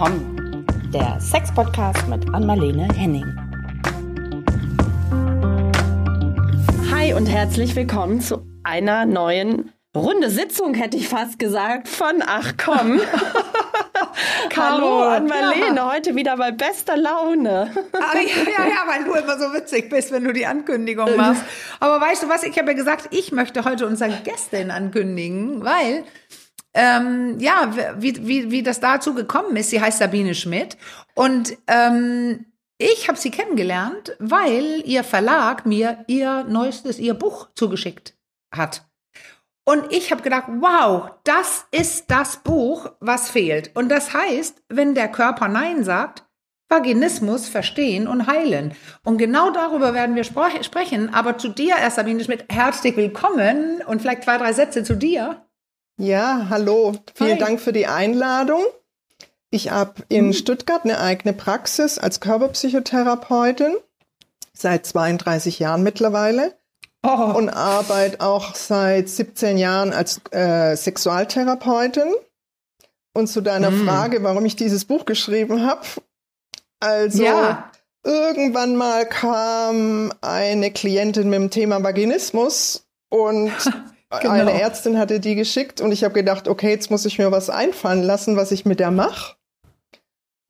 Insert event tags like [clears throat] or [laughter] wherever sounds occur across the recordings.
willkommen. Der Sex-Podcast mit Anmalene Henning. Hi und herzlich willkommen zu einer neuen Runde Sitzung, hätte ich fast gesagt, von Ach komm. [laughs] Hallo an Marlene, ja. heute wieder bei bester Laune. Ah, ja, ja, ja, weil du immer so witzig bist, wenn du die Ankündigung machst. Aber weißt du was, ich habe ja gesagt, ich möchte heute unsere Gästin ankündigen, weil ähm, ja, wie, wie, wie das dazu gekommen ist. Sie heißt Sabine Schmidt und ähm, ich habe sie kennengelernt, weil ihr Verlag mir ihr neuestes, ihr Buch zugeschickt hat. Und ich habe gedacht, wow, das ist das Buch, was fehlt. Und das heißt, wenn der Körper Nein sagt, Vaginismus verstehen und heilen. Und genau darüber werden wir sprechen. Aber zu dir erst, Sabine Schmidt, herzlich willkommen und vielleicht zwei, drei Sätze zu dir. Ja, hallo. Vielen Hi. Dank für die Einladung. Ich habe in mhm. Stuttgart eine eigene Praxis als Körperpsychotherapeutin seit 32 Jahren mittlerweile oh. und arbeite auch seit 17 Jahren als äh, Sexualtherapeutin. Und zu deiner mhm. Frage, warum ich dieses Buch geschrieben habe. Also ja. irgendwann mal kam eine Klientin mit dem Thema Vaginismus und [laughs] Genau. Eine Ärztin hatte die geschickt und ich habe gedacht, okay, jetzt muss ich mir was einfallen lassen, was ich mit der mache.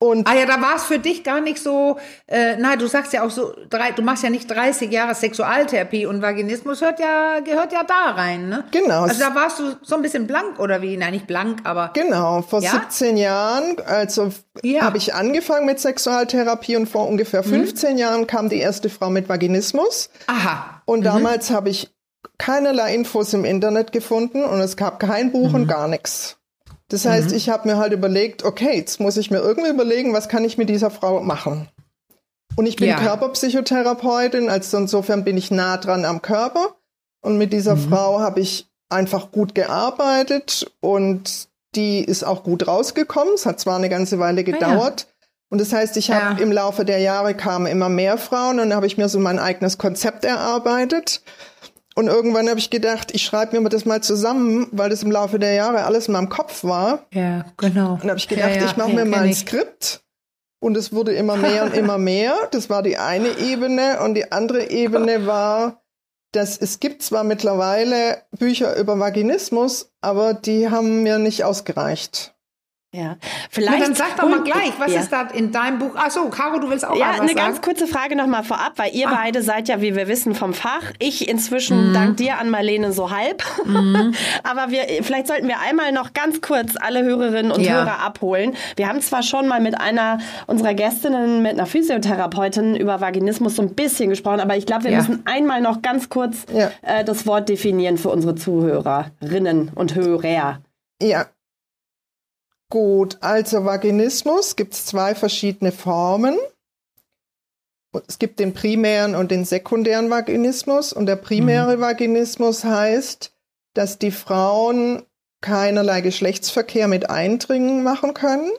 Und ah ja, da war es für dich gar nicht so, äh, na, du sagst ja auch so, drei, du machst ja nicht 30 Jahre Sexualtherapie und Vaginismus hört ja, gehört ja da rein, ne? Genau. Also da warst du so ein bisschen blank oder wie? Nein, nicht blank, aber. Genau, vor ja? 17 Jahren, also ja. habe ich angefangen mit Sexualtherapie und vor ungefähr 15 mhm. Jahren kam die erste Frau mit Vaginismus. Aha. Und mhm. damals habe ich keinerlei Infos im Internet gefunden und es gab kein Buch mhm. und gar nichts. Das heißt, mhm. ich habe mir halt überlegt, okay, jetzt muss ich mir irgendwie überlegen, was kann ich mit dieser Frau machen. Und ich bin ja. Körperpsychotherapeutin, also insofern bin ich nah dran am Körper. Und mit dieser mhm. Frau habe ich einfach gut gearbeitet und die ist auch gut rausgekommen. Es hat zwar eine ganze Weile gedauert. Ah, ja. Und das heißt, ich habe ja. im Laufe der Jahre kamen immer mehr Frauen und dann habe ich mir so mein eigenes Konzept erarbeitet. Und irgendwann habe ich gedacht, ich schreibe mir das mal zusammen, weil das im Laufe der Jahre alles in meinem Kopf war. Ja, genau. Und habe ich gedacht, ja, ja, ich mache mir mal ein Skript. Und es wurde immer mehr und immer [laughs] mehr. Das war die eine Ebene. Und die andere Ebene war, dass es gibt zwar mittlerweile Bücher über Vaginismus, aber die haben mir nicht ausgereicht. Ja, vielleicht. Na, dann sag doch mal gleich, was ja. ist da in deinem Buch? Ach so, Caro, du willst auch ja, was eine sagen? ganz kurze Frage noch mal vorab, weil ihr ah. beide seid ja, wie wir wissen, vom Fach. Ich inzwischen mhm. dank dir an Marlene so halb. Mhm. [laughs] Aber wir, vielleicht sollten wir einmal noch ganz kurz alle Hörerinnen und ja. Hörer abholen. Wir haben zwar schon mal mit einer unserer Gästinnen, mit einer Physiotherapeutin über Vaginismus so ein bisschen gesprochen, aber ich glaube, wir ja. müssen einmal noch ganz kurz äh, das Wort definieren für unsere Zuhörerinnen und Hörer. Ja, Gut, also Vaginismus gibt es zwei verschiedene Formen. Es gibt den primären und den sekundären Vaginismus. Und der primäre mhm. Vaginismus heißt, dass die Frauen keinerlei Geschlechtsverkehr mit Eindringen machen können,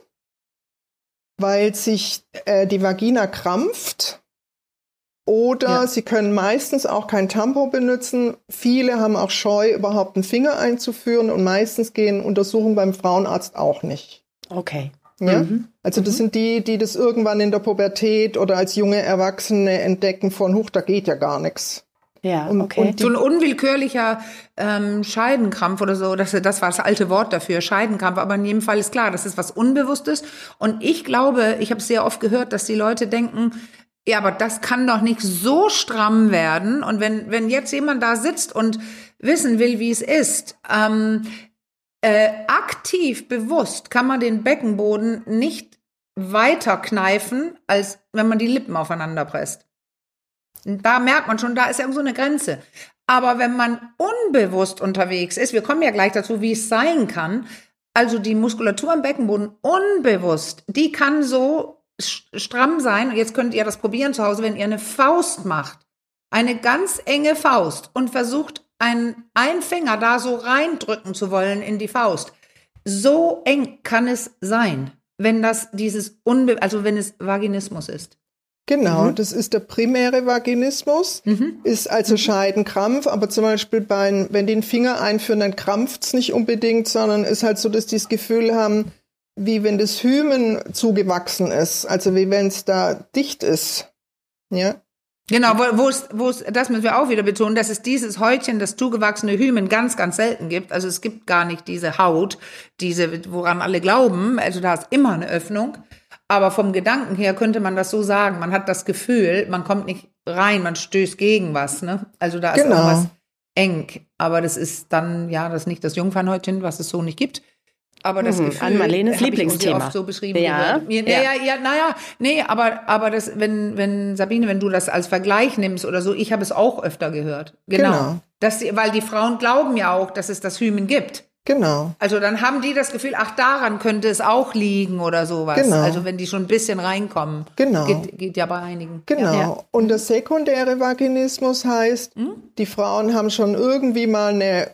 weil sich äh, die Vagina krampft oder ja. sie können meistens auch kein Tampon benutzen. Viele haben auch Scheu, überhaupt einen Finger einzuführen und meistens gehen Untersuchungen beim Frauenarzt auch nicht. Okay. Ja? Mhm. Also das mhm. sind die, die das irgendwann in der Pubertät oder als junge Erwachsene entdecken von, huch, da geht ja gar nichts. Ja, okay. Und so ein unwillkürlicher ähm, Scheidenkrampf oder so, das, das war das alte Wort dafür, Scheidenkrampf. Aber in jedem Fall ist klar, das ist was Unbewusstes. Und ich glaube, ich habe sehr oft gehört, dass die Leute denken, ja, aber das kann doch nicht so stramm werden. Und wenn, wenn jetzt jemand da sitzt und wissen will, wie es ist, ähm, äh, aktiv, bewusst kann man den Beckenboden nicht weiter kneifen, als wenn man die Lippen aufeinander presst. Und da merkt man schon, da ist irgendwo so eine Grenze. Aber wenn man unbewusst unterwegs ist, wir kommen ja gleich dazu, wie es sein kann, also die Muskulatur im Beckenboden unbewusst, die kann so stramm sein. Und jetzt könnt ihr das probieren zu Hause, wenn ihr eine Faust macht. Eine ganz enge Faust und versucht, einen, einen Finger da so reindrücken zu wollen in die Faust. So eng kann es sein, wenn das dieses Unbe also wenn es Vaginismus ist. Genau, mhm. das ist der primäre Vaginismus, mhm. ist also Scheidenkrampf, aber zum Beispiel bei, wenn die den Finger einführen, dann krampft es nicht unbedingt, sondern ist halt so, dass die das Gefühl haben, wie wenn das Hymen zugewachsen ist, also wie wenn es da dicht ist. Ja. Genau, wo es, wo es, das müssen wir auch wieder betonen, dass es dieses Häutchen, das zugewachsene Hymen ganz, ganz selten gibt. Also es gibt gar nicht diese Haut, diese, woran alle glauben. Also da ist immer eine Öffnung. Aber vom Gedanken her könnte man das so sagen. Man hat das Gefühl, man kommt nicht rein, man stößt gegen was. Ne? Also da ist Genau. irgendwas eng. Aber das ist dann, ja, das ist nicht das Jungfernhäutchen, was es so nicht gibt. Aber das Mhm, Gefühl, an Marlenes Lieblingsthema. oft so beschrieben. Ja, gehört. Ja, ja. ja, ja, naja, nee, aber, aber das, wenn, wenn, Sabine, wenn du das als Vergleich nimmst oder so, ich habe es auch öfter gehört. Genau. Genau. Dass die, weil die Frauen glauben ja auch, dass es das Hymen gibt. Genau. Also dann haben die das Gefühl, ach, daran könnte es auch liegen oder sowas. Genau. Also wenn die schon ein bisschen reinkommen. Genau. Geht, geht ja bei einigen. Genau. Ja. Und der sekundäre Vaginismus heißt, die Frauen haben schon irgendwie mal eine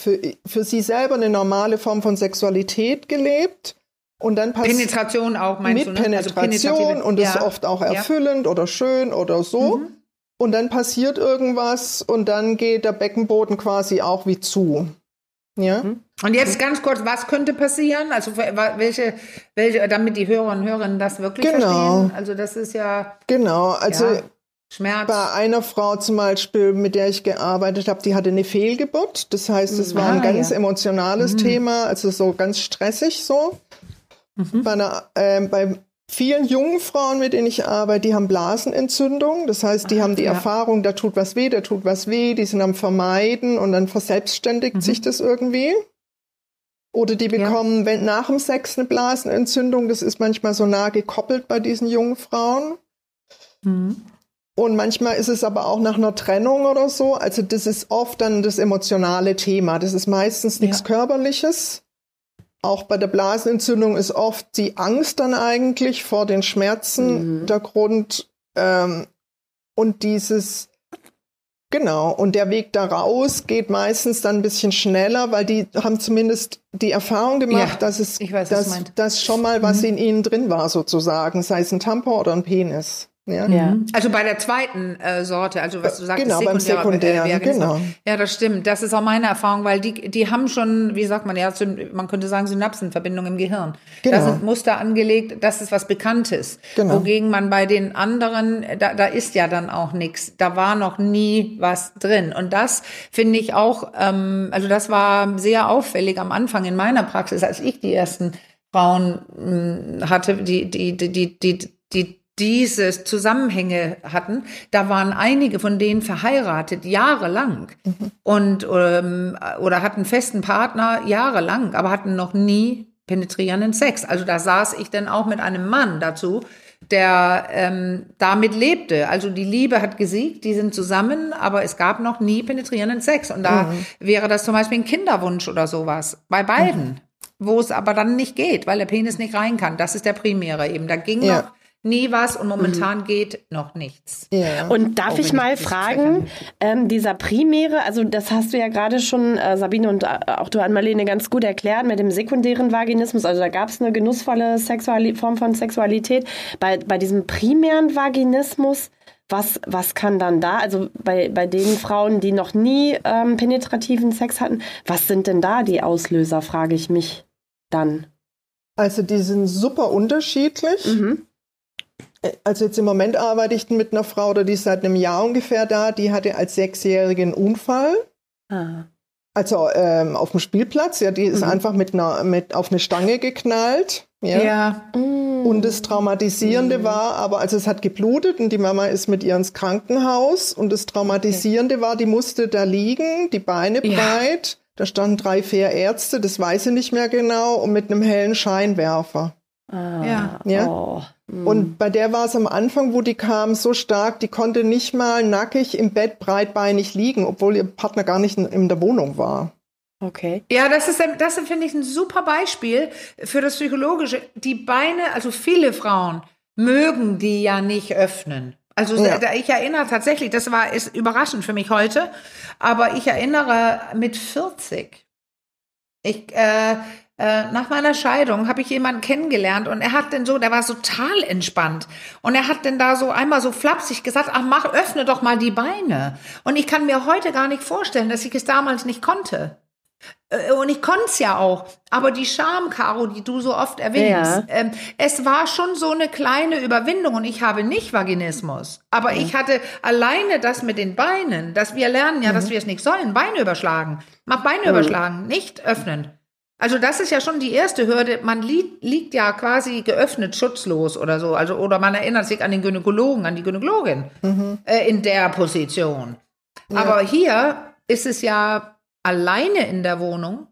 für, für sie selber eine normale Form von Sexualität gelebt. Und dann passiert Penetration auch, meinst mit du, ne? Also Penetration penetrative- und das ist ja. oft auch Ja. Mhm. erfüllend oder schön oder so. Und dann passiert irgendwas und dann geht der Beckenboden quasi auch wie zu. Ja? Mhm. Und jetzt ganz kurz, was könnte passieren? Also welche, welche, damit die Hörer und Hörerinnen das wirklich Genau. verstehen. Also das ist ja, Genau. Also ja Schmerz. bei einer Frau zum Beispiel, mit der ich gearbeitet habe, die hatte eine Fehlgeburt. Das heißt, es war ein Ah, ganz ja. emotionales Thema, also so ganz stressig so. Bei, einer, ähm, bei vielen jungen Frauen, mit denen ich arbeite, die haben Blasenentzündung. Das heißt, die haben die ja. Erfahrung, da tut was weh, da tut was weh, die sind am Vermeiden und dann verselbstständigt sich das irgendwie. Oder die bekommen wenn, nach dem Sex eine Blasenentzündung. Das ist manchmal so nah gekoppelt bei diesen jungen Frauen. Und manchmal ist es aber auch nach einer Trennung oder so. Also das ist oft dann das emotionale Thema. Das ist meistens nichts Ja. Körperliches. Auch bei der Blasenentzündung ist oft die Angst dann eigentlich vor den Schmerzen der Grund. Ähm, und dieses, genau, und der Weg da raus geht meistens dann ein bisschen schneller, weil die haben zumindest die Erfahrung gemacht, Ja, dass es weiß, dass, dass schon mal was in ihnen drin war, sozusagen, sei es ein Tampon oder ein Penis. Ja. Ja. Also bei der zweiten äh, Sorte, also was du sagst, Genau, beim Sekundären, genau. Ja, das stimmt. Das ist auch meine Erfahrung, weil die, die haben schon, wie sagt man, ja, man könnte sagen, Synapsenverbindungen im Gehirn. Da Genau. sind Muster angelegt, das ist was Bekanntes. Genau. Wogegen man bei den anderen, da, da ist ja dann auch nichts. Da war noch nie was drin. Und das finde ich auch, ähm, also das war sehr auffällig am Anfang in meiner Praxis, als ich die ersten Frauen mh, hatte, die, die, die, die, die, die diese Zusammenhänge hatten, da waren einige von denen verheiratet jahrelang und ähm, oder hatten festen Partner jahrelang, aber hatten noch nie penetrierenden Sex. Also da saß ich dann auch mit einem Mann dazu, der ähm, damit lebte. Also die Liebe hat gesiegt, die sind zusammen, aber es gab noch nie penetrierenden Sex. Und da wäre das zum Beispiel ein Kinderwunsch oder sowas bei beiden, wo es aber dann nicht geht, weil der Penis nicht rein kann. Das ist der primäre eben. Da ging Ja. noch nie was und momentan geht noch nichts. Ja. Und darf Auch ich mal ich fragen, ähm, dieser Primäre, also das hast du ja gerade schon, äh, Sabine und äh, auch du an Marlene ganz gut erklärt mit dem sekundären Vaginismus. Also da gab es eine genussvolle Sexuali Form von Sexualität. Bei, bei diesem primären Vaginismus, was, was kann dann da, also bei, bei den Frauen, die noch nie ähm, penetrativen Sex hatten, was sind denn da die Auslöser, frage ich mich dann. Also die sind super unterschiedlich. Mhm. Also jetzt im Moment arbeite ich mit einer Frau, oder die ist seit einem Jahr ungefähr da, die hatte als Sechsjährige einen Unfall. Ah. Also ähm, auf dem Spielplatz, ja, die ist einfach mit einer, mit auf eine Stange geknallt. Ja. Und das Traumatisierende war, aber also es hat geblutet und die Mama ist mit ihr ins Krankenhaus und das Traumatisierende war, die musste da liegen, die Beine Ja. breit, da standen drei, vier Ärzte, das weiß ich nicht mehr genau, und mit einem hellen Scheinwerfer. Ah. Ja. Ja. Oh. Und bei der war es am Anfang, wo die kam, so stark, die konnte nicht mal nackig im Bett breitbeinig liegen, obwohl ihr Partner gar nicht in, in der Wohnung war. Okay. Ja, das ist, ein- das finde ich ein super Beispiel für das Psychologische. Die Beine, also viele Frauen mögen die ja nicht öffnen. Also Ja. da, ich erinnere tatsächlich, das war ist überraschend für mich heute, aber ich erinnere mit 40. Ich äh, nach meiner Scheidung habe ich jemanden kennengelernt und er hat denn so, der war total entspannt und er hat denn da so einmal so flapsig gesagt, ach mach, öffne doch mal die Beine. Und ich kann mir heute gar nicht vorstellen, dass ich es damals nicht konnte. Äh, und ich konnte es ja auch. Aber die Scham, Caro, die du so oft erwähnst, ja. ähm, es war schon so eine kleine Überwindung und ich habe nicht Vaginismus. Aber ja. ich hatte alleine das mit den Beinen, dass wir lernen ja, mhm. dass wir es nicht sollen, Beine überschlagen. Mach Beine mhm. überschlagen, nicht öffnen. Also das ist ja schon die erste Hürde. Man liegt, liegt ja quasi geöffnet, schutzlos oder so. Also oder man erinnert sich an den Gynäkologen, an die Gynäkologin mhm. äh, in der Position. Ja. Aber hier ist es ja alleine in der Wohnung.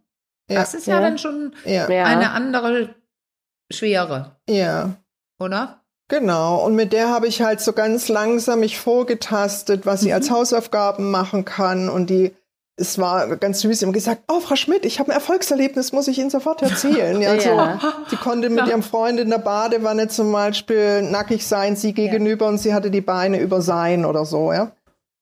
Ja. Das ist ja, ja. dann schon eine andere Schwere. Ja. Oder? Genau, und mit der habe ich halt so ganz langsam mich vorgetastet, was sie mhm. als Hausaufgaben machen kann und die es war ganz süß, sie haben gesagt, oh, Frau Schmidt, ich habe ein Erfolgserlebnis, muss ich Ihnen sofort erzählen. Ja, [laughs] ja. So, sie konnte mit ja. ihrem Freund in der Badewanne zum Beispiel nackig sein, sie gegenüber ja. und sie hatte die Beine über sein oder so, ja.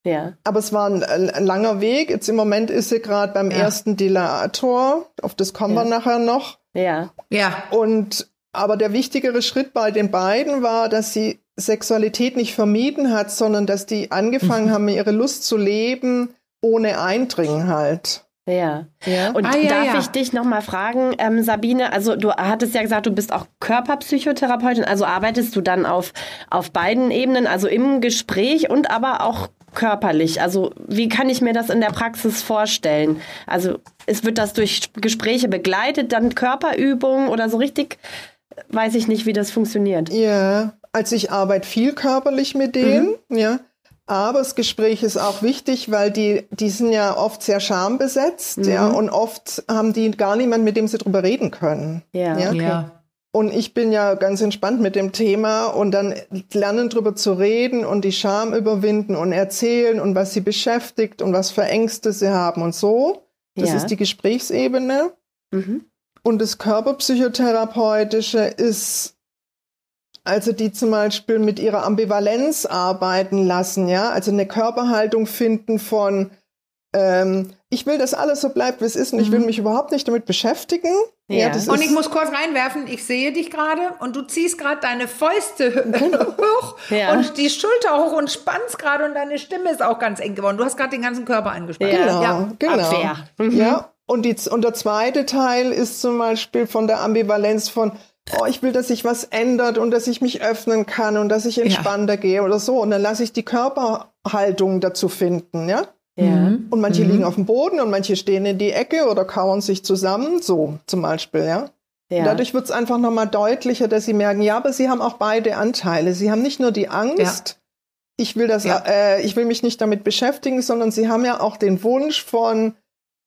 Ja. Aber es war ein, ein langer Weg. Jetzt im Moment ist sie gerade beim ja. ersten Dilator. Auf das kommen wir nachher noch. Ja. Ja. Und, aber der wichtigere Schritt bei den beiden war, dass sie Sexualität nicht vermieden hat, sondern dass die angefangen mhm. haben, ihre Lust zu leben, ohne Eindringen halt. Ja. ja. Und ah, ja, darf ja. ich dich nochmal fragen, ähm, Sabine, also du hattest ja gesagt, du bist auch Körperpsychotherapeutin, also arbeitest du dann auf, auf beiden Ebenen, also im Gespräch und aber auch körperlich. Also wie kann ich mir das in der Praxis vorstellen? Also es wird das durch Gespräche begleitet, dann Körperübungen oder so richtig, weiß ich nicht, wie das funktioniert. Ja, also ich arbeite viel körperlich mit denen, mhm. ja. Aber das Gespräch ist auch wichtig, weil die, die sind ja oft sehr schambesetzt, mhm. ja, und oft haben die gar niemand, mit dem sie drüber reden können. Ja. ja? Okay. ja. Und ich bin ja ganz entspannt mit dem Thema und dann lernen drüber zu reden und die Scham überwinden und erzählen und was sie beschäftigt und was für Ängste sie haben und so. Das ja. ist die Gesprächsebene. Mhm. Und das Körperpsychotherapeutische ist also die zum Beispiel mit ihrer Ambivalenz arbeiten lassen, ja, also eine Körperhaltung finden von ähm, ich will, dass alles so bleibt, wie es ist und mhm. ich will mhm. mich überhaupt nicht damit beschäftigen. Ja. ja und ich muss kurz reinwerfen, ich sehe dich gerade und du ziehst gerade deine Fäuste [laughs] genau. hoch ja. und die Schulter hoch und spannst gerade und deine Stimme ist auch ganz eng geworden. Du hast gerade den ganzen Körper angespannt. Ja. Genau, ja. genau. Abwehr. Mhm. Ja, und, die, und der zweite Teil ist zum Beispiel von der Ambivalenz von, oh, ich will, dass sich was ändert und dass ich mich öffnen kann und dass ich entspannter ja. gehe oder so. Und dann lasse ich die Körperhaltung dazu finden, ja. Ja. Mhm. Und manche mhm. liegen auf dem Boden und manche stehen in die Ecke oder kauern sich zusammen, so zum Beispiel, ja. ja. Dadurch wird es einfach nochmal deutlicher, dass sie merken, ja, aber sie haben auch beide Anteile. Sie haben nicht nur die Angst, ja. ich will das, ja. äh, ich will mich nicht damit beschäftigen, sondern sie haben ja auch den Wunsch von,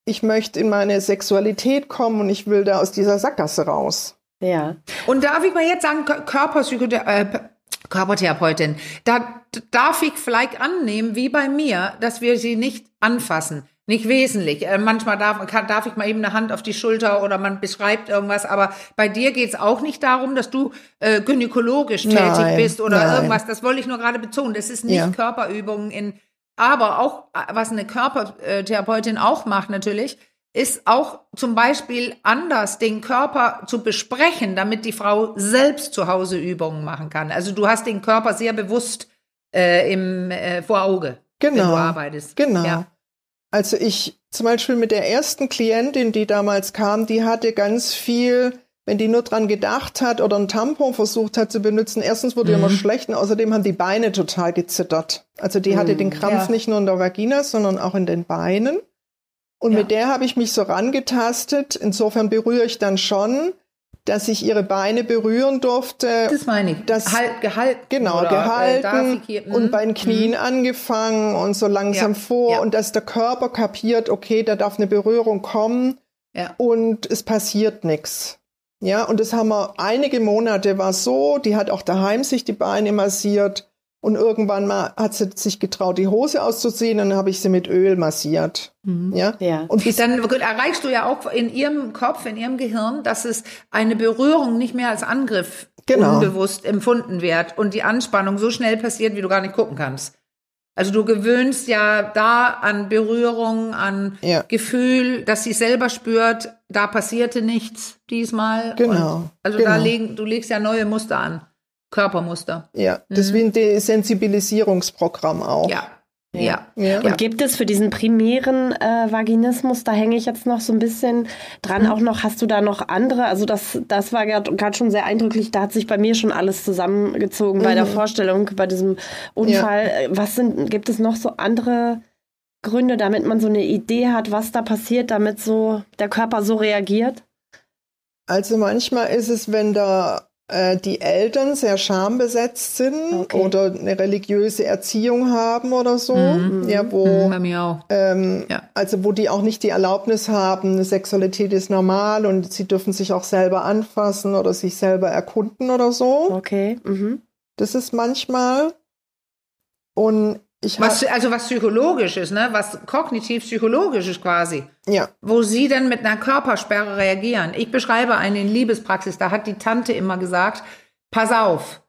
ich möchte in meine Sexualität kommen und ich will da aus dieser Sackgasse raus. Ja. Und darf ich mal jetzt sagen, Körperpsychotherapie, äh, Körpertherapeutin, da darf ich vielleicht annehmen, wie bei mir, dass wir sie nicht anfassen. Nicht wesentlich. Äh, manchmal darf, kann, darf ich mal eben eine Hand auf die Schulter oder man beschreibt irgendwas, aber bei dir geht's auch nicht darum, dass du äh, gynäkologisch tätig nein, bist oder nein. irgendwas. Das wollte ich nur gerade betonen. Das ist nicht ja. Körperübungen in, aber auch, äh, was eine Körpertherapeutin auch macht natürlich, ist auch zum Beispiel anders, den Körper zu besprechen, damit die Frau selbst zu Hause Übungen machen kann. Also du hast den Körper sehr bewusst äh, im äh, vor Auge, genau, wenn du arbeitest. Genau. Ja. Also ich zum Beispiel mit der ersten Klientin, die damals kam, die hatte ganz viel, wenn die nur dran gedacht hat oder ein Tampon versucht hat zu benutzen, erstens wurde mhm. immer schlecht und außerdem haben die Beine total gezittert. Also die mhm. hatte den Krampf ja. nicht nur in der Vagina, sondern auch in den Beinen. Und ja. mit der habe ich mich so rangetastet. Insofern berühre ich dann schon, dass ich ihre Beine berühren durfte. Das meine ich. Das, halt, gehalten. Genau, äh, gehalten äh, und bei den Knien mhm. angefangen und so langsam ja. vor. Ja. Und dass der Körper kapiert, okay, da darf eine Berührung kommen ja. und es passiert nichts. Ja, und das haben wir einige Monate war so, die hat auch daheim sich die Beine massiert und irgendwann mal hat sie sich getraut, die Hose auszuziehen und dann habe ich sie mit Öl massiert. Mhm. Ja? ja. Und bis dann erreichst du ja auch in ihrem Kopf, in ihrem Gehirn, dass es eine Berührung nicht mehr als Angriff genau. unbewusst empfunden wird und die Anspannung so schnell passiert, wie du gar nicht gucken kannst. Also du gewöhnst ja da an Berührung, an ja. Gefühl, dass sie selber spürt, da passierte nichts diesmal. Genau. Und also genau. da legen, du legst ja neue Muster an. Körpermuster. Ja, das mhm. wie ein Desensibilisierungsprogramm auch. Ja. Ja. ja. Und gibt es für diesen primären äh, Vaginismus, da hänge ich jetzt noch so ein bisschen dran, mhm. auch noch, hast du da noch andere? Also das, das war gerade schon sehr eindrücklich, da hat sich bei mir schon alles zusammengezogen mhm. bei der mhm. Vorstellung, bei diesem Unfall. Ja. Was sind, gibt es noch so andere Gründe, damit man so eine Idee hat, was da passiert, damit so der Körper so reagiert? Also manchmal ist es, wenn da äh, die Eltern sehr schambesetzt sind okay. oder eine religiöse Erziehung haben oder so, mhm. ja, wo, mhm, bei mir auch. Ähm, ja. also wo die auch nicht die Erlaubnis haben, Sexualität ist normal und sie dürfen sich auch selber anfassen oder sich selber erkunden oder so. Okay. Mhm. Das ist manchmal. Und was, also was psychologisches, ne? Was kognitiv-psychologisches quasi. Ja. Wo sie dann mit einer Körpersperre reagieren. Ich beschreibe eine Liebespraxis, da hat die Tante immer gesagt, pass auf,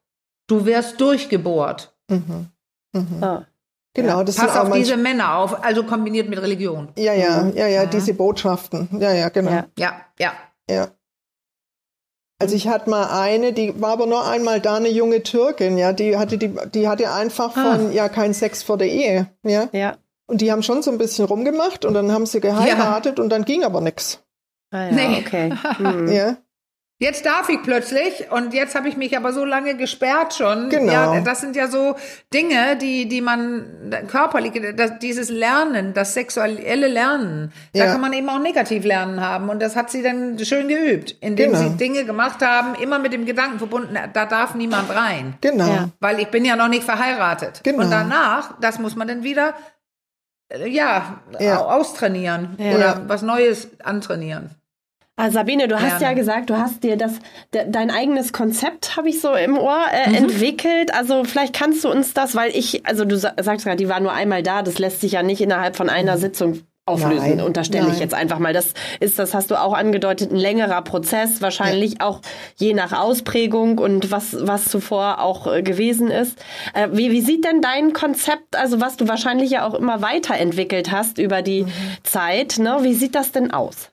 du wirst durchgebohrt. Mhm. Mhm. Ah. Genau, das Pass auf diese Männer auf, also kombiniert mit Religion. Ja, ja, ja, ja, diese Botschaften. Ja, ja, genau. Ja, ja. Ja. ja. Also ich hatte mal eine, die war aber nur einmal da, eine junge Türkin, ja, die hatte die, die hatte einfach ah. von, ja, kein Sex vor der Ehe, ja. Ja. Und die haben schon so ein bisschen rumgemacht und dann haben sie geheiratet ja. und dann ging aber nichts. Ah, ja, nee. okay. [laughs] Hm. Ja. Jetzt darf ich plötzlich und jetzt habe ich mich aber so lange gesperrt schon. Genau. Ja, das sind ja so Dinge, die, die man körperlich, das, dieses Lernen, das sexuelle Lernen, ja. da kann man eben auch negativ lernen haben und das hat sie dann schön geübt, indem genau. sie Dinge gemacht haben, immer mit dem Gedanken verbunden, da darf niemand rein. Genau. Ja. Weil ich bin ja noch nicht verheiratet. Genau. Und danach, das muss man dann wieder äh, ja, ja. austrainieren oder was Neues antrainieren. Ah, Sabine, du hast ja gesagt, du hast dir das de, dein eigenes Konzept, habe ich so im Ohr, äh, mhm. entwickelt. Also vielleicht kannst du uns das, weil ich, also du sagst gerade, die war nur einmal da, das lässt sich ja nicht innerhalb von einer mhm. Sitzung auflösen, Nein. unterstelle Nein. ich jetzt einfach mal. Das ist, das hast du auch angedeutet, ein längerer Prozess, wahrscheinlich ja. auch je nach Ausprägung und was, was zuvor auch äh, gewesen ist. Äh, wie, wie sieht denn dein Konzept, also was du wahrscheinlich ja auch immer weiterentwickelt hast über die mhm. Zeit, ne? wie sieht das denn aus?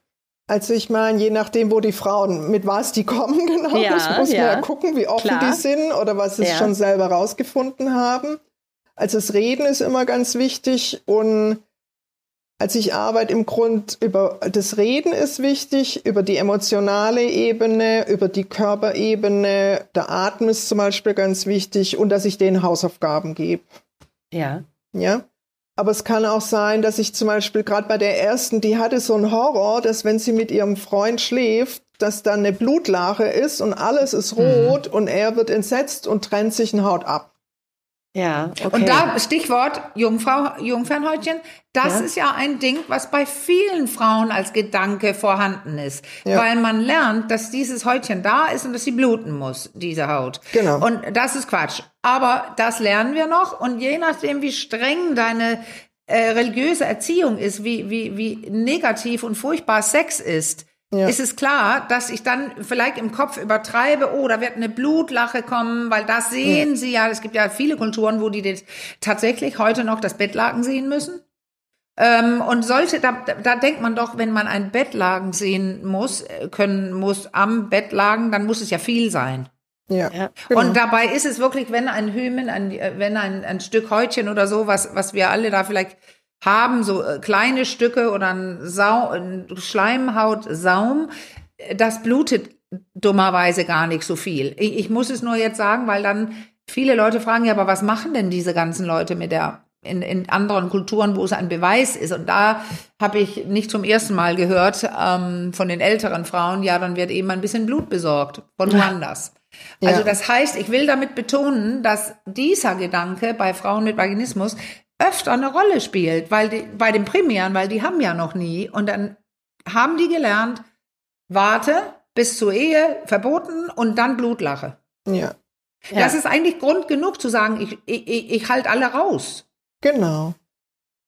Also ich meine, je nachdem, wo die Frauen, mit was die kommen, [laughs] genau, ja, das muss ja. man ja gucken, wie offen Klar. die sind oder was sie ja. schon selber rausgefunden haben. Also das Reden ist immer ganz wichtig und also ich arbeite im Grund über das Reden ist wichtig, über die emotionale Ebene, über die Körperebene, der Atem ist zum Beispiel ganz wichtig und dass ich denen Hausaufgaben gebe. Ja. Ja. Aber es kann auch sein, dass ich zum Beispiel gerade bei der ersten, die hatte so einen Horror, dass wenn sie mit ihrem Freund schläft, dass dann eine Blutlache ist und alles ist mhm. rot mhm. und er wird entsetzt und trennt sich und Haut ab. Ja, okay. Und da Stichwort Jungfrau, Jungfernhäutchen, das ja. ist ja ein Ding, was bei vielen Frauen als Gedanke vorhanden ist, ja. weil man lernt, dass dieses Häutchen da ist und dass sie bluten muss, diese Haut. Genau. Und das ist Quatsch. Aber das lernen wir noch und je nachdem, wie streng deine äh, religiöse Erziehung ist, wie, wie, wie negativ und furchtbar Sex ist, ja. ist es klar, dass ich dann vielleicht im Kopf übertreibe, oh, da wird eine Blutlache kommen, weil das sehen ja. sie ja. Es gibt ja viele Kulturen, wo die tatsächlich heute noch das Bettlaken sehen müssen. Ähm, und sollte, da, da denkt man doch, wenn man ein Bettlaken sehen muss, äh, können muss am Bettlaken, dann muss es ja viel sein. Ja. ja. Genau. Und dabei ist es wirklich, wenn ein Hymen, ein, äh, wenn ein, ein Stück Häutchen oder so, was, was wir alle da vielleicht haben, so äh, kleine Stücke oder ein, Sau, ein Schleimhautsaum, das blutet dummerweise gar nicht so viel. Ich, ich muss es nur jetzt sagen, weil dann viele Leute fragen, ja, aber was machen denn diese ganzen Leute mit der in, in anderen Kulturen, wo es ein Beweis ist. Und da habe ich nicht zum ersten Mal gehört ähm, von den älteren Frauen, ja, dann wird eben ein bisschen Blut besorgt von woanders. Ja. Also das heißt, ich will damit betonen, dass dieser Gedanke bei Frauen mit Vaginismus öfter eine Rolle spielt, weil die, bei den Primären, weil die haben ja noch nie und dann haben die gelernt, warte bis zur Ehe, verboten und dann Blutlache. Ja. ja. Das ist eigentlich Grund genug zu sagen, ich, ich, ich, ich halte alle raus. Genau.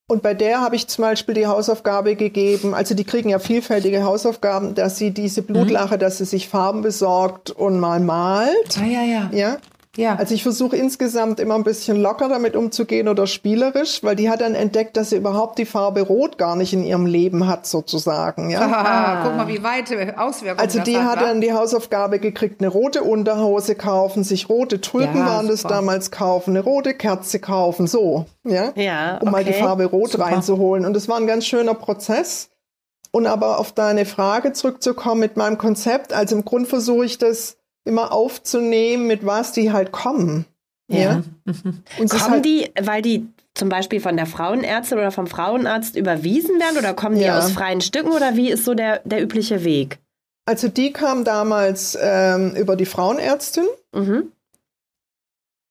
Und bei der habe ich zum Beispiel die Hausaufgabe gegeben, also die kriegen ja vielfältige Hausaufgaben, dass sie diese Blutlache, mhm. dass sie sich Farben besorgt und mal malt. Ah, ja, ja. Ja. Ja. Also ich versuche insgesamt immer ein bisschen locker damit umzugehen oder spielerisch, weil die hat dann entdeckt, dass sie überhaupt die Farbe Rot gar nicht in ihrem Leben hat, sozusagen. Ja? Ah, guck mal, wie weite Auswirkungen Also die hat, hat dann die Hausaufgabe gekriegt, eine rote Unterhose kaufen, sich rote Tulpen ja, waren das damals kaufen, eine rote Kerze kaufen, so, ja, ja um mal die Farbe Rot super. reinzuholen. Und das war ein ganz schöner Prozess. Und aber auf deine Frage zurückzukommen mit meinem Konzept, also im Grund versuche ich das immer aufzunehmen, mit was die halt kommen. Ja. ja? Mhm. Und kommen halt die, weil die zum Beispiel von der Frauenärztin oder vom Frauenarzt überwiesen werden oder kommen die ja. aus freien Stücken oder wie ist so der, der übliche Weg? Also die kam damals ähm, über die Frauenärztin mhm.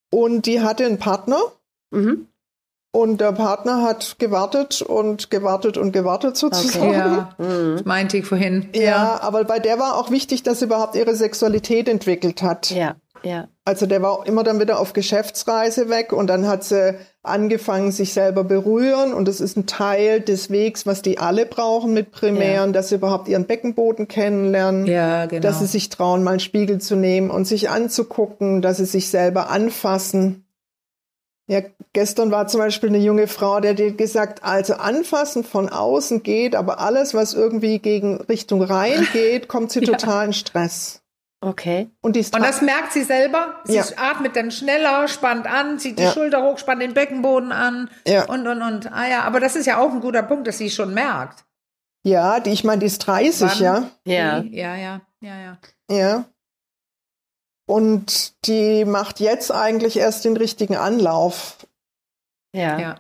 und die hatte einen Partner. Mhm. Und der Partner hat gewartet und gewartet und gewartet sozusagen. Okay, ja, [laughs] mhm. meinte ich vorhin. Ja, ja, aber bei der war auch wichtig, dass sie überhaupt ihre Sexualität entwickelt hat. Ja, ja. Also der war immer dann wieder auf Geschäftsreise weg und dann hat sie angefangen, sich selber berühren und das ist ein Teil des Wegs, was die alle brauchen mit Primären, ja. dass sie überhaupt ihren Beckenboden kennenlernen, ja, genau. dass sie sich trauen, mal einen Spiegel zu nehmen und sich anzugucken, dass sie sich selber anfassen. Ja, gestern war zum Beispiel eine junge Frau, der hat gesagt, also anfassen von außen geht, aber alles, was irgendwie gegen Richtung rein [laughs] geht, kommt sie ja. total in Stress. Okay. Und, die und das merkt sie selber. Sie ja. atmet dann schneller, spannt an, zieht die ja. Schulter hoch, spannt den Beckenboden an ja. und, und, und. Ah ja, aber das ist ja auch ein guter Punkt, dass sie schon merkt. Ja, die, ich meine, die ist 30, Wann? ja. Ja. Ja, ja, ja, ja. Ja. Und die macht jetzt eigentlich erst den richtigen Anlauf. Ja. ja.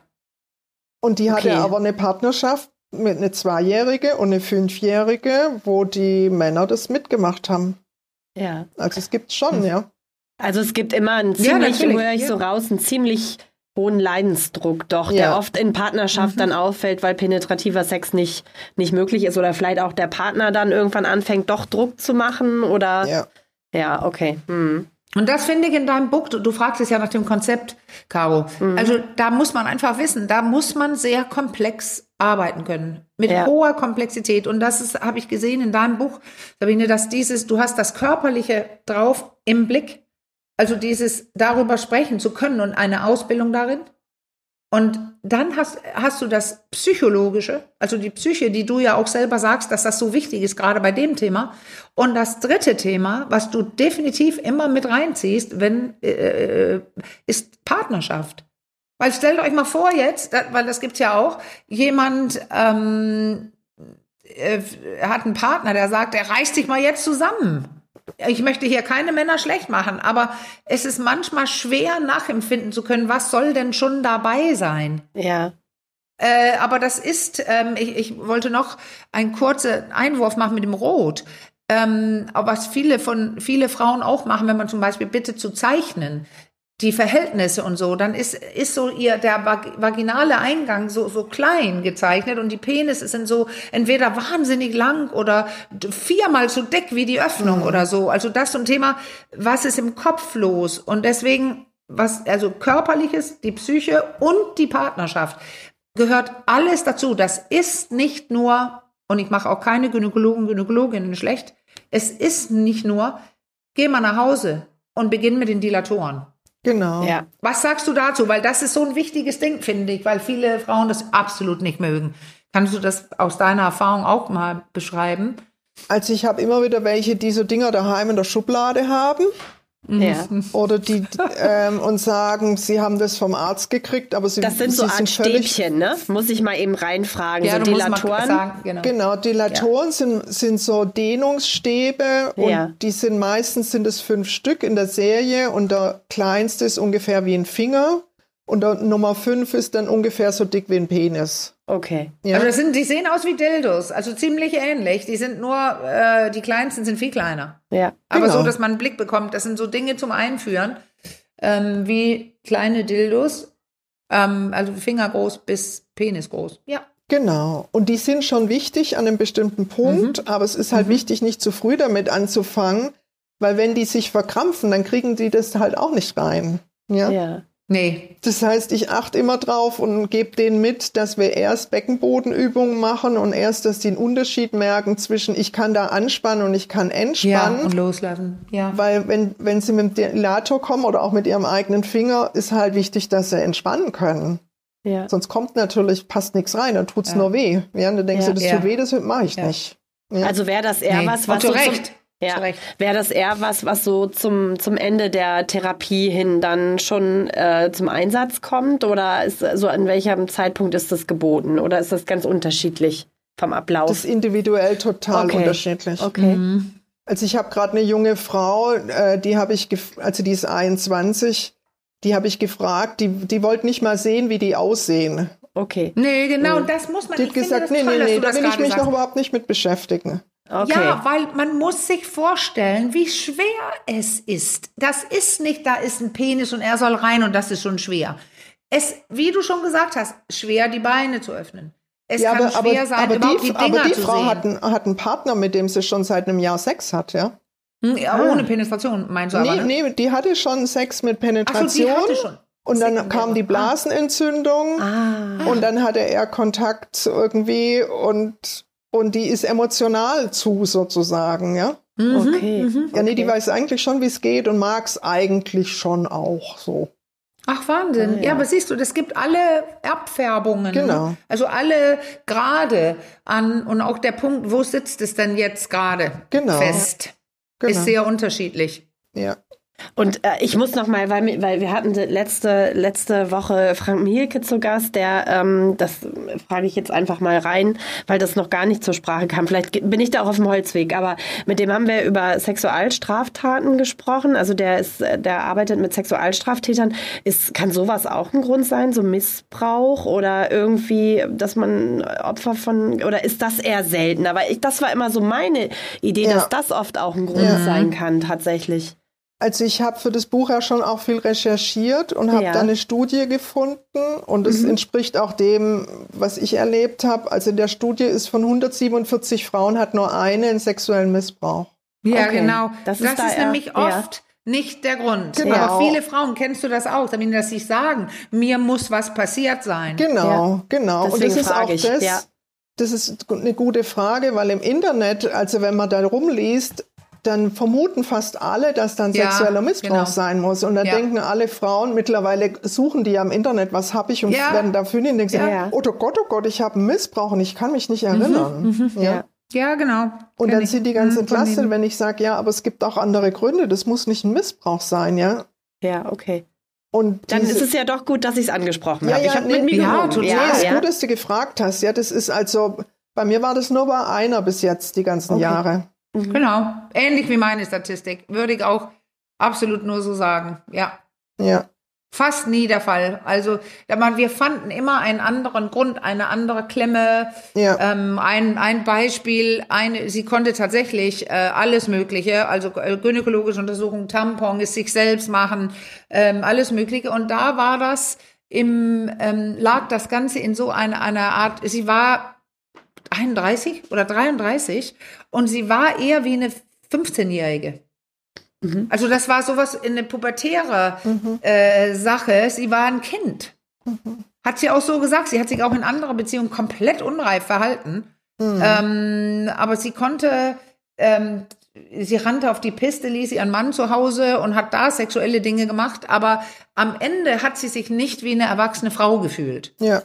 Und die hatte okay. aber eine Partnerschaft mit einer Zweijährige und eine Fünfjährige, wo die Männer das mitgemacht haben. Ja. Also es gibt schon, ja. Also es gibt immer einen ziemlich, ja, höre ich ja. so raus, einen ziemlich hohen Leidensdruck doch, ja. der oft in Partnerschaft mhm. dann auffällt, weil penetrativer Sex nicht, nicht möglich ist oder vielleicht auch der Partner dann irgendwann anfängt, doch Druck zu machen oder ja. Okay. Hm. Und das finde ich in deinem Buch, du, du fragst es ja nach dem Konzept, Caro. Mhm. Also da muss man einfach wissen, da muss man sehr komplex arbeiten können. Mit ja. hoher Komplexität. Und das ist, habe ich gesehen in deinem Buch, Sabine, dass dieses, du hast das Körperliche drauf im Blick. Also dieses darüber sprechen zu können und eine Ausbildung darin. Und dann hast, hast du das Psychologische, also die Psyche, die du ja auch selber sagst, dass das so wichtig ist, gerade bei dem Thema. Und das dritte Thema, was du definitiv immer mit reinziehst, wenn, äh, äh ist Partnerschaft. Weil stellt euch mal vor jetzt, weil das gibt's ja auch, jemand ähm, äh, hat einen Partner, der sagt, er reißt sich mal jetzt zusammen ich möchte hier keine Männer schlecht machen, aber es ist manchmal schwer nachempfinden zu können, was soll denn schon dabei sein? Ja. Äh, aber das ist, ähm, ich, ich wollte noch einen kurzen Einwurf machen mit dem Rot. Ähm, aber was viele von viele Frauen auch machen, wenn man zum Beispiel bittet zu zeichnen, die Verhältnisse und so, dann ist, ist so ihr, der vaginale Eingang so, so klein gezeichnet und die Penisse sind so entweder wahnsinnig lang oder viermal so dick wie die Öffnung mhm. oder so. Also das ein Thema, was ist im Kopf los? Und deswegen, was, also körperliches, die Psyche und die Partnerschaft gehört alles dazu. Das ist nicht nur, und ich mache auch keine Gynäkologen, Gynäkologinnen schlecht, es ist nicht nur, geh mal nach Hause und beginn mit den Dilatoren. Genau. Ja. Was sagst du dazu? Weil das ist so ein wichtiges Ding, finde ich, weil viele Frauen das absolut nicht mögen. Kannst du das aus deiner Erfahrung auch mal beschreiben? Also ich habe immer wieder welche, die so Dinger daheim in der Schublade haben. Ja. Oder die ähm, und sagen, sie haben das vom Arzt gekriegt, aber sie Das sind so Art Stäbchen, ne? Muss ich mal eben reinfragen. Ja, so Dilatoren. Sagen, genau. genau, Dilatoren ja. sind, sind so Dehnungsstäbe und ja. die sind meistens sind es fünf Stück in der Serie und der kleinste ist ungefähr wie ein Finger. Und der Nummer 5 ist dann ungefähr so dick wie ein Penis. Okay. Ja. Also das sind, die sehen aus wie Dildos, also ziemlich ähnlich. Die sind nur, äh, die kleinsten sind viel kleiner. Ja. Aber genau. so, dass man einen Blick bekommt. Das sind so Dinge zum Einführen, ähm, wie kleine Dildos, ähm, also Fingergroß bis Penisgroß. Ja. Genau. Und die sind schon wichtig an einem bestimmten Punkt, mhm. aber es ist halt mhm. wichtig, nicht zu früh damit anzufangen, weil wenn die sich verkrampfen, dann kriegen die das halt auch nicht rein. Ja. ja. Nee. Das heißt, ich achte immer drauf und gebe denen mit, dass wir erst Beckenbodenübungen machen und erst, dass die einen Unterschied merken zwischen ich kann da anspannen und ich kann entspannen. Ja, und loslassen. Ja. Weil wenn, wenn sie mit dem Dilator kommen oder auch mit ihrem eigenen Finger, ist halt wichtig, dass sie entspannen können. Ja. Sonst kommt natürlich, passt nichts rein, dann tut's ja. nur weh. Ja, dann denkst ja. du, das tut weh, das mache ich nicht. Also wäre das eher nee. was, was du recht. Ja, wäre das eher was, was so zum, zum Ende der Therapie hin dann schon äh, zum Einsatz kommt? Oder ist so an welchem Zeitpunkt ist das geboten? Oder ist das ganz unterschiedlich vom Ablauf? Das ist individuell total okay. unterschiedlich. Okay. Mhm. Also ich habe gerade eine junge Frau, äh, die habe ich, also die ist 21, die habe ich gefragt, die, die wollte nicht mal sehen, wie die aussehen. Okay. Nee, genau, das muss man. Die hat gesagt, nee, nee, nee, da will ich mich sagst. noch überhaupt nicht mit beschäftigen. Okay. Ja, weil man muss sich vorstellen, wie schwer es ist. Das ist nicht, da ist ein Penis und er soll rein und das ist schon schwer. Es, wie du schon gesagt hast, schwer die Beine zu öffnen. Es ja, kann aber, schwer sein, aber überhaupt die, die Dinger aber die Frau hat einen, hat einen Partner, mit dem sie schon seit einem Jahr Sex hat, ja? Hm, ja ah. Ohne Penetration, meinst du nee, aber, ne? Nee, die hatte schon Sex mit Penetration. Ach so, die hatte schon. Und dann kam die Blasenentzündung ah. und dann hatte er Kontakt irgendwie und und die ist emotional zu sozusagen, ja. Mhm, okay. Mhm, ja, nee, die weiß eigentlich schon, wie es geht und mag es eigentlich schon auch so. Ach, Wahnsinn. Ah, ja. ja. aber siehst du, das gibt alle Abfärbungen. Genau. Also alle Grade an und auch der Punkt, wo sitzt es denn jetzt gerade genau. fest, genau. ist sehr unterschiedlich. Ja. Und äh, ich muss noch mal, weil, weil wir hatten letzte, letzte Woche Frank Mielke zu Gast, der, ähm, das frage ich jetzt einfach mal rein, weil das noch gar nicht zur Sprache kam. Vielleicht bin ich da auch auf dem Holzweg, aber mit dem haben wir über Sexualstraftaten gesprochen. Also der ist, der arbeitet mit Sexualstraftätern. Ist, kann sowas auch ein Grund sein, so Missbrauch oder irgendwie, dass man Opfer von, oder ist das eher selten? Aber ich, das war immer so meine Idee, ja. dass das oft auch ein Grund ja. sein kann, tatsächlich. Also ich habe für das Buch ja schon auch viel recherchiert und habe ja. da eine Studie gefunden und es mhm. entspricht auch dem, was ich erlebt habe. Also in der Studie ist von 147 Frauen hat nur eine einen sexuellen Missbrauch. Ja, okay. genau. Das, das ist, ist nämlich oft ja. nicht der Grund. Genau. Aber viele Frauen, kennst du das auch, damit dass sie sagen, mir muss was passiert sein. Genau, ja. genau. Deswegen und das ist auch ich. das. Das ist eine gute Frage, weil im Internet, also wenn man da rumliest, dann vermuten fast alle, dass dann ja, sexueller Missbrauch genau. sein muss. Und dann ja. denken alle Frauen, mittlerweile suchen die ja im Internet, was habe ich und ja. werden dafür nicht denken, ja. oh Gott, oh Gott, ich habe einen Missbrauch und ich kann mich nicht erinnern. Mhm, mhm, ja. ja, genau. Und dann ich. sind die ganz mhm, entlastet, wenn ich sage, ja, aber es gibt auch andere Gründe, das muss nicht ein Missbrauch sein, ja. Ja, okay. Und dann ist es ja doch gut, dass ich es angesprochen ja, habe. Ja, ich habe nee, mit mir ja, total. Ja, ist gut, dass du gefragt hast. Ja, das ist also, bei mir war das nur bei einer bis jetzt die ganzen okay. Jahre. Mhm. Genau. Ähnlich wie meine Statistik. Würde ich auch absolut nur so sagen. Ja. Ja. Fast nie der Fall. Also wir fanden immer einen anderen Grund, eine andere Klemme. Ja. Ähm, ein, ein Beispiel, eine, sie konnte tatsächlich äh, alles Mögliche, also äh, gynäkologische Untersuchungen, Tampon, es sich selbst machen, ähm, alles Mögliche. Und da war das im, ähm, lag das Ganze in so einer, einer Art, sie war 31 oder 33 und sie war eher wie eine 15-Jährige. Mhm. Also das war sowas in eine pubertäre mhm. äh, Sache. Sie war ein Kind. Mhm. Hat sie auch so gesagt. Sie hat sich auch in anderer Beziehungen komplett unreif verhalten. Mhm. Ähm, aber sie konnte, ähm, sie rannte auf die Piste, ließ ihren Mann zu Hause und hat da sexuelle Dinge gemacht. Aber am Ende hat sie sich nicht wie eine erwachsene Frau gefühlt. Ja.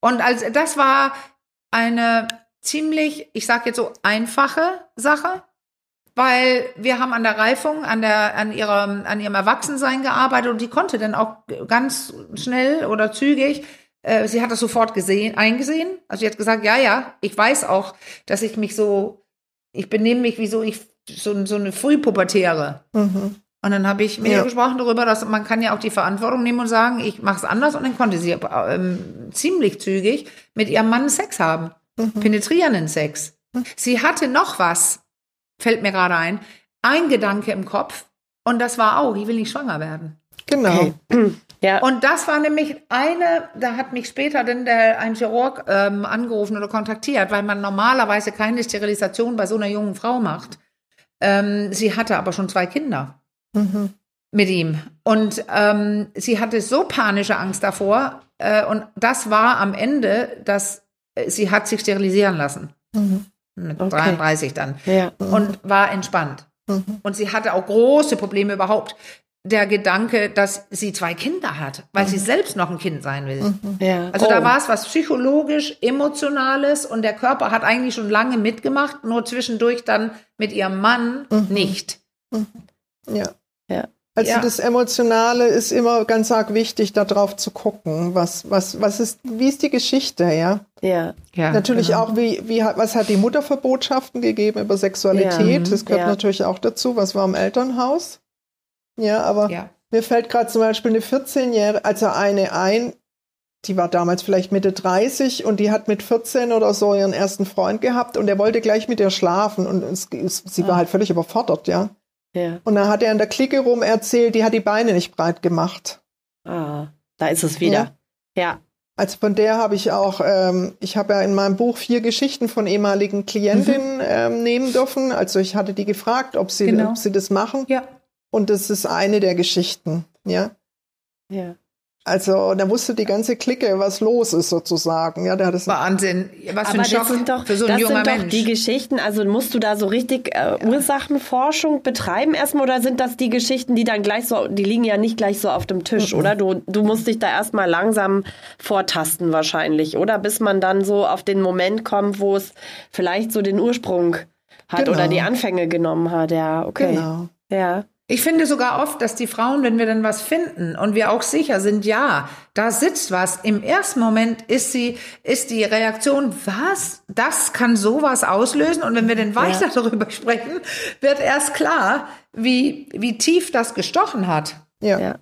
Und als das war eine ziemlich, ich sage jetzt so, einfache Sache, weil wir haben an der Reifung, an, der, an, ihrem, an ihrem Erwachsensein gearbeitet und die konnte dann auch ganz schnell oder zügig, äh, sie hat das sofort gesehen, eingesehen. Also sie hat gesagt, ja, ja, ich weiß auch, dass ich mich so, ich benehme mich wie so, ich, so, so eine Frühpubertäre. Mhm. Und dann habe ich mit ja. ihr gesprochen darüber, dass man kann ja auch die Verantwortung nehmen und sagen, ich mache es anders. Und dann konnte sie ähm, ziemlich zügig mit ihrem Mann Sex haben, mhm. penetrierenden Sex. Mhm. Sie hatte noch was, fällt mir gerade ein, ein Gedanke im Kopf. Und das war auch, ich will nicht schwanger werden. Genau. Okay. [clears throat] Ja. Und das war nämlich eine, da hat mich später dann der, ein Chirurg ähm, angerufen oder kontaktiert, weil man normalerweise keine Sterilisation bei so einer jungen Frau macht. Ähm, sie hatte aber schon zwei Kinder. Mhm. mit ihm. Und ähm, sie hatte so panische Angst davor. Äh, und das war am Ende, dass äh, sie hat sich sterilisieren lassen. Mhm. Mit okay. 33 dann. Ja. Und war entspannt. Mhm. Und sie hatte auch große Probleme überhaupt. Der Gedanke, dass sie zwei Kinder hat, weil mhm. sie selbst noch ein Kind sein will. Mhm. Ja. Also oh. da war es was psychologisch, emotionales und der Körper hat eigentlich schon lange mitgemacht, nur zwischendurch dann mit ihrem Mann mhm. nicht. Mhm. Ja. Ja. Also ja. das Emotionale ist immer ganz arg wichtig, darauf zu gucken, was, was, was ist, wie ist die Geschichte, ja? Ja. ja natürlich genau. auch, wie, wie, was hat die Mutter für Botschaften gegeben über Sexualität? Ja. Das gehört ja. natürlich auch dazu. Was war im Elternhaus? Ja, aber mir fällt gerade zum Beispiel eine 14-Jährige, also eine ein, die war damals vielleicht Mitte 30 und die hat mit 14 oder so ihren ersten Freund gehabt und der wollte gleich mit ihr schlafen und es, sie war ah. halt völlig überfordert, ja. Ja. Und dann hat er in der Clique rum erzählt, die hat die Beine nicht breit gemacht. Ah, da ist es wieder. Ja. ja. Also von der habe ich auch, ähm, ich habe ja in meinem Buch vier Geschichten von ehemaligen Klientinnen mhm. ähm, nehmen dürfen. Also ich hatte die gefragt, ob sie, genau. ob sie das machen. Ja. Und das ist eine der Geschichten, ja. Ja. Also da wusste die ganze Clique, was los ist sozusagen. Ja, der das Wahnsinn. Was für ein Schock sind doch, für so ein das junger sind Mensch. Doch die Geschichten, also musst du da so richtig äh, ja. Ursachenforschung betreiben erstmal oder sind das die Geschichten, die dann gleich so, die liegen ja nicht gleich so auf dem Tisch, mhm. oder? Du, du musst dich da erstmal langsam vortasten wahrscheinlich, oder? Bis man dann so auf den Moment kommt, wo es vielleicht so den Ursprung hat genau. oder die Anfänge genommen hat. Ja, okay. Genau. Ja. Ich finde sogar oft, dass die Frauen, wenn wir dann was finden und wir auch sicher sind, ja, da sitzt was, im ersten Moment ist sie, ist die Reaktion, was? Das kann sowas auslösen? Und wenn wir dann weiter ja. [laughs] darüber sprechen, wird erst klar, wie, wie tief das gestochen hat. Ja. ja.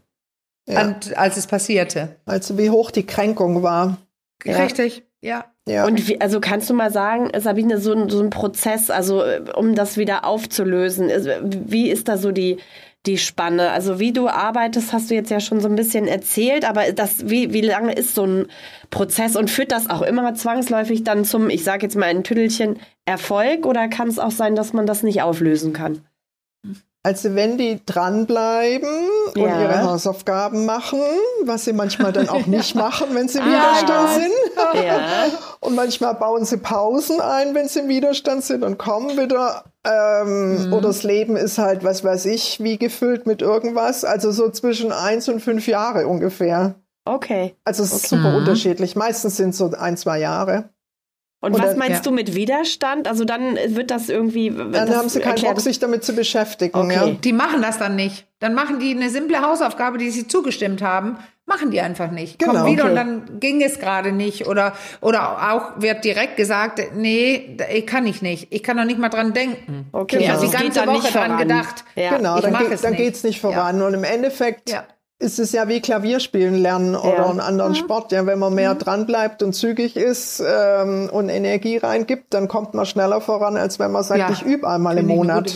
Und, als es passierte. Also wie hoch die Kränkung war. Richtig, ja. Ja. Und wie, also kannst du mal sagen, Sabine, so ein, so ein Prozess, also um das wieder aufzulösen, wie ist da so die, die Spanne? Also wie du arbeitest, hast du jetzt ja schon so ein bisschen erzählt, aber das, wie, wie lange ist so ein Prozess und führt das auch immer zwangsläufig dann zum, ich sage jetzt mal ein Tüdelchen, Erfolg oder kann es auch sein, dass man das nicht auflösen kann? Also wenn die dranbleiben und ja. ihre Hausaufgaben machen, was sie manchmal dann auch [laughs] nicht machen, wenn sie im ah, Widerstand sind. Ja. [laughs] Und manchmal bauen sie Pausen ein, wenn sie im Widerstand sind und kommen wieder. Ähm, mhm. Oder das Leben ist halt, was weiß ich, wie gefüllt mit irgendwas. Also so zwischen eins und fünf Jahre ungefähr. Okay. Also es ist okay. super mhm. unterschiedlich. Meistens sind es so ein, zwei Jahre. Und, und was meinst ja. du mit Widerstand? Also dann wird das irgendwie. Dann haben sie keinen Bock, sich damit zu beschäftigen. Okay. Ja. Die machen das dann nicht. Dann machen die eine simple Hausaufgabe, die sie zugestimmt haben, machen die einfach nicht. Genau. Kommen wieder okay. und dann ging es gerade nicht. Oder, oder auch wird direkt gesagt, nee, ich kann ich nicht. Ich kann noch nicht mal dran denken. Okay. Ich habe die ganze Woche dran gedacht. Ja. Genau, dann, geht, dann geht's nicht voran. Und im Endeffekt ist es ja wie Klavierspielen lernen oder ja. einen anderen ja. Sport. Ja, wenn man mehr mhm. dran bleibt und zügig ist ähm, und Energie reingibt, dann kommt man schneller voran, als wenn man sagt, ja. ich übe einmal im Monat.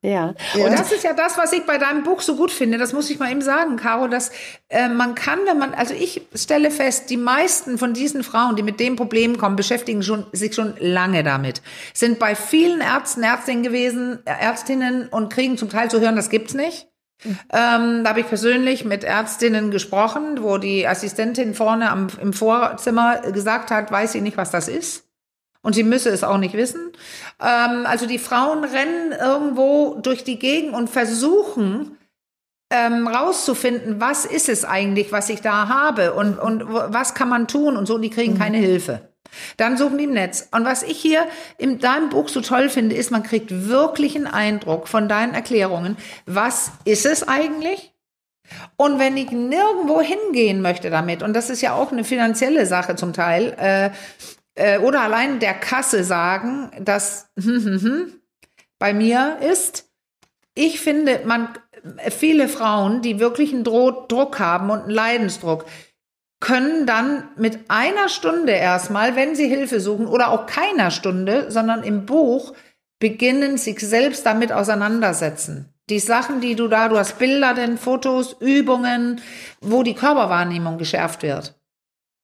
Ja. ja. Und das ist ja das, was ich bei deinem Buch so gut finde. Das muss ich mal eben sagen, Caro, dass äh, man kann, wenn man, also ich stelle fest, die meisten von diesen Frauen, die mit dem Problem kommen, beschäftigen schon, sich schon lange damit. Sind bei vielen Ärzten, Ärztinnen gewesen, Ärztinnen und kriegen zum Teil zu hören, das gibt's nicht. Ähm, da habe ich persönlich mit Ärztinnen gesprochen, wo die Assistentin vorne am, im Vorzimmer gesagt hat, weiß sie nicht, was das ist. Und sie müsse es auch nicht wissen. Ähm, also die Frauen rennen irgendwo durch die Gegend und versuchen, ähm, rauszufinden, was ist es eigentlich, was ich da habe und, und was kann man tun und so, und die kriegen mhm. keine Hilfe. Dann suchen die im Netz. Und was ich hier in deinem Buch so toll finde, ist, man kriegt wirklich einen Eindruck von deinen Erklärungen. Was ist es eigentlich? Und wenn ich nirgendwo hingehen möchte damit, und das ist ja auch eine finanzielle Sache zum Teil, äh, äh, oder allein der Kasse sagen, dass [laughs] bei mir ist, ich finde, man viele Frauen, die wirklich einen Druck haben und einen Leidensdruck, können dann mit einer Stunde erstmal, wenn sie Hilfe suchen oder auch keiner Stunde, sondern im Buch beginnen, sich selbst damit auseinandersetzen. Die Sachen, die du da, du hast Bilder, denn Fotos, Übungen, wo die Körperwahrnehmung geschärft wird.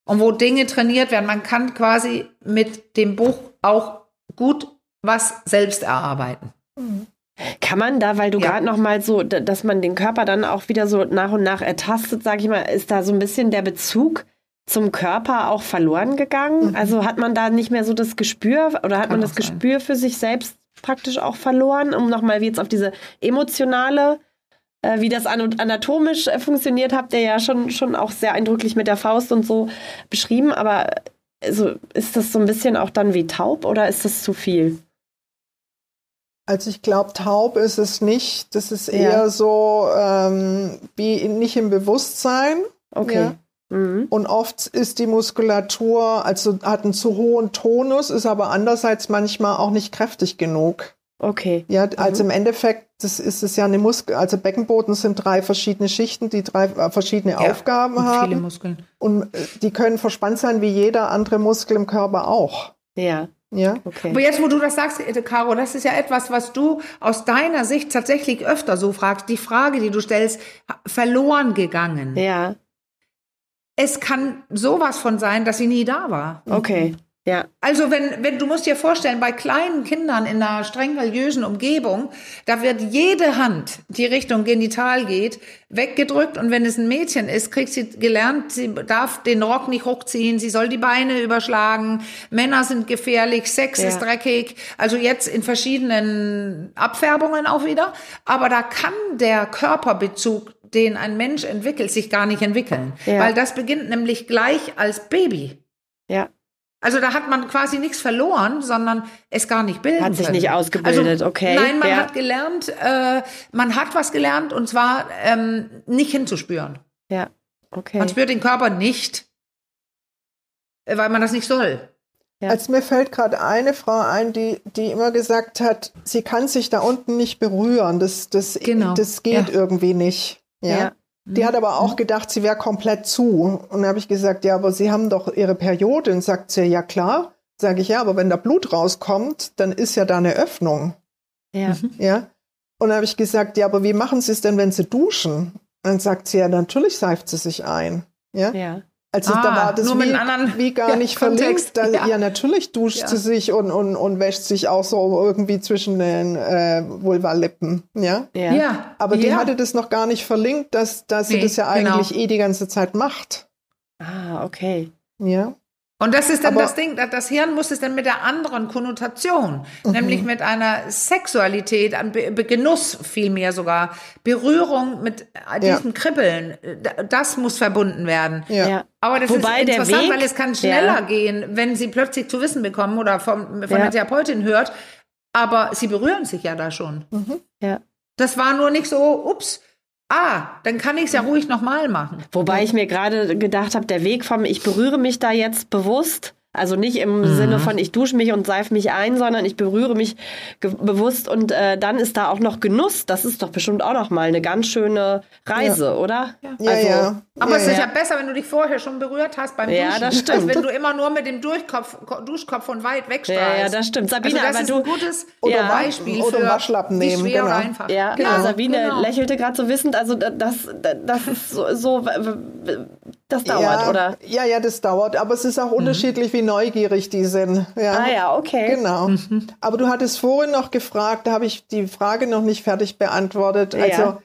Und wo Dinge trainiert werden. Man kann quasi mit dem Buch auch gut was selbst erarbeiten. Mhm. Kann man da, weil du ja. gerade noch mal so, dass man den Körper dann auch wieder so nach und nach ertastet, sag ich mal, ist da so ein bisschen der Bezug zum Körper auch verloren gegangen? Mhm. Also hat man da nicht mehr so das Gespür oder hat Kann man das sein. Gespür für sich selbst praktisch auch verloren, um nochmal jetzt auf diese emotionale, äh, wie das anatomisch äh, funktioniert, habt ihr ja schon, schon auch sehr eindrücklich mit der Faust und so beschrieben, aber also, ist das so ein bisschen auch dann wie taub oder ist das zu viel? Also ich glaube, taub ist es nicht. Das ist eher ja. so ähm, wie nicht im Bewusstsein. Okay. Ja. Mhm. Und oft ist die Muskulatur, also hat einen zu hohen Tonus, ist aber andererseits manchmal auch nicht kräftig genug. Okay. Ja, also mhm. im Endeffekt, das ist es ja eine Muskel, also Beckenboden sind drei verschiedene Schichten, die drei äh, verschiedene ja, Aufgaben und haben. Viele Muskeln. Und äh, die können verspannt sein wie jeder andere Muskel im Körper auch. Ja. Ja. Okay. Aber jetzt, wo du das sagst, äh, Caro, das ist ja etwas, was du aus deiner Sicht tatsächlich öfter so fragst. Die Frage, die du stellst, verloren gegangen. Ja. Es kann sowas von sein, dass sie nie da war. Okay. Ja. Also wenn, wenn du musst dir vorstellen, bei kleinen Kindern in einer streng religiösen Umgebung, da wird jede Hand, die Richtung Genital geht, weggedrückt und wenn es ein Mädchen ist, kriegt sie gelernt, sie darf den Rock nicht hochziehen, sie soll die Beine überschlagen, Männer sind gefährlich, Sex ja. ist dreckig, also jetzt in verschiedenen Abfärbungen auch wieder, aber da kann der Körperbezug den ein Mensch entwickelt, sich gar nicht entwickeln. Ja. Weil das beginnt nämlich gleich als Baby. Ja. Also da hat man quasi nichts verloren, sondern es gar nicht bilden Hat sich können. nicht ausgebildet, also, okay. Nein, man ja. hat gelernt, äh, man hat was gelernt und zwar ähm, nicht hinzuspüren. Ja, okay. Man spürt den Körper nicht, äh, weil man das nicht soll. Ja. Also mir fällt gerade eine Frau ein, die, die immer gesagt hat, sie kann sich da unten nicht berühren. Das, das, genau. das geht ja. irgendwie nicht. Ja. Die hat aber auch gedacht, sie wäre komplett zu. Und dann habe ich gesagt, ja, aber Sie haben doch Ihre Periode. Und sagt sie, ja klar. Sage ich, ja, aber wenn da Blut rauskommt, dann ist ja da eine Öffnung. Ja. Ja. Und dann habe ich gesagt, ja, aber wie machen Sie es denn, wenn Sie duschen? Und dann sagt sie, ja, natürlich seift sie sich ein. Ja. ja. Also ah, da war das wie, anderen, wie, gar [laughs] ja, nicht verlinkt. Da, ja. ja. natürlich duscht ja. sie sich und, und, und wäscht sich auch so irgendwie zwischen den äh, Vulvalippen. Ja? ja. ja. Aber die hatte das noch gar nicht verlinkt, dass, dass nee, sie das ja genau. eigentlich genau. eh die ganze Zeit macht. Ah, okay. Ja. Und das ist dann Aber, das Ding, das Hirn muss es dann mit der anderen Konnotation, mhm. nämlich mit einer Sexualität, Genuss vielmehr sogar, Berührung mit diesem ja. Kribbeln, das muss verbunden werden. Ja. Aber das Wobei ist interessant, Weg, weil es kann schneller ja. gehen, wenn sie plötzlich zu wissen bekommen oder vom, von der Therapeutin hört, aber sie berühren sich ja da schon. Mhm. Ja. Das war nur nicht so, ups, Ah, dann kann ich es ja ruhig nochmal machen. Wobei ich mir gerade gedacht habe, der Weg vom Ich berühre mich da jetzt bewusst also nicht im mhm. Sinne von, ich dusche mich und seife mich ein, sondern ich berühre mich bewusst und äh, dann ist da auch noch Genuss. Das ist doch bestimmt auch noch mal eine ganz schöne Reise, ja. oder? Ja, also, ja. Aber ja, es ist ja besser, wenn du dich vorher schon berührt hast beim ja, Duschen. das stimmt. Als wenn du immer nur mit dem Durchkopf, Duschkopf von weit wegstrahlst. Ja, ja, das stimmt. Sabine, also das aber ist du, ein gutes oder Beispiel oder für Waschlappen nehmen, wie schwer genau. einfach. Ja, genau. Sabine genau. lächelte gerade so wissend, also das, das ist so, so das dauert, oder? Ja, ja, das dauert, aber es ist auch mhm. unterschiedlich, wie neugierig die sind. Ja. Ah ja, okay. Genau. Mhm. Aber du hattest vorhin noch gefragt, da habe ich die Frage noch nicht fertig beantwortet. Ja. Also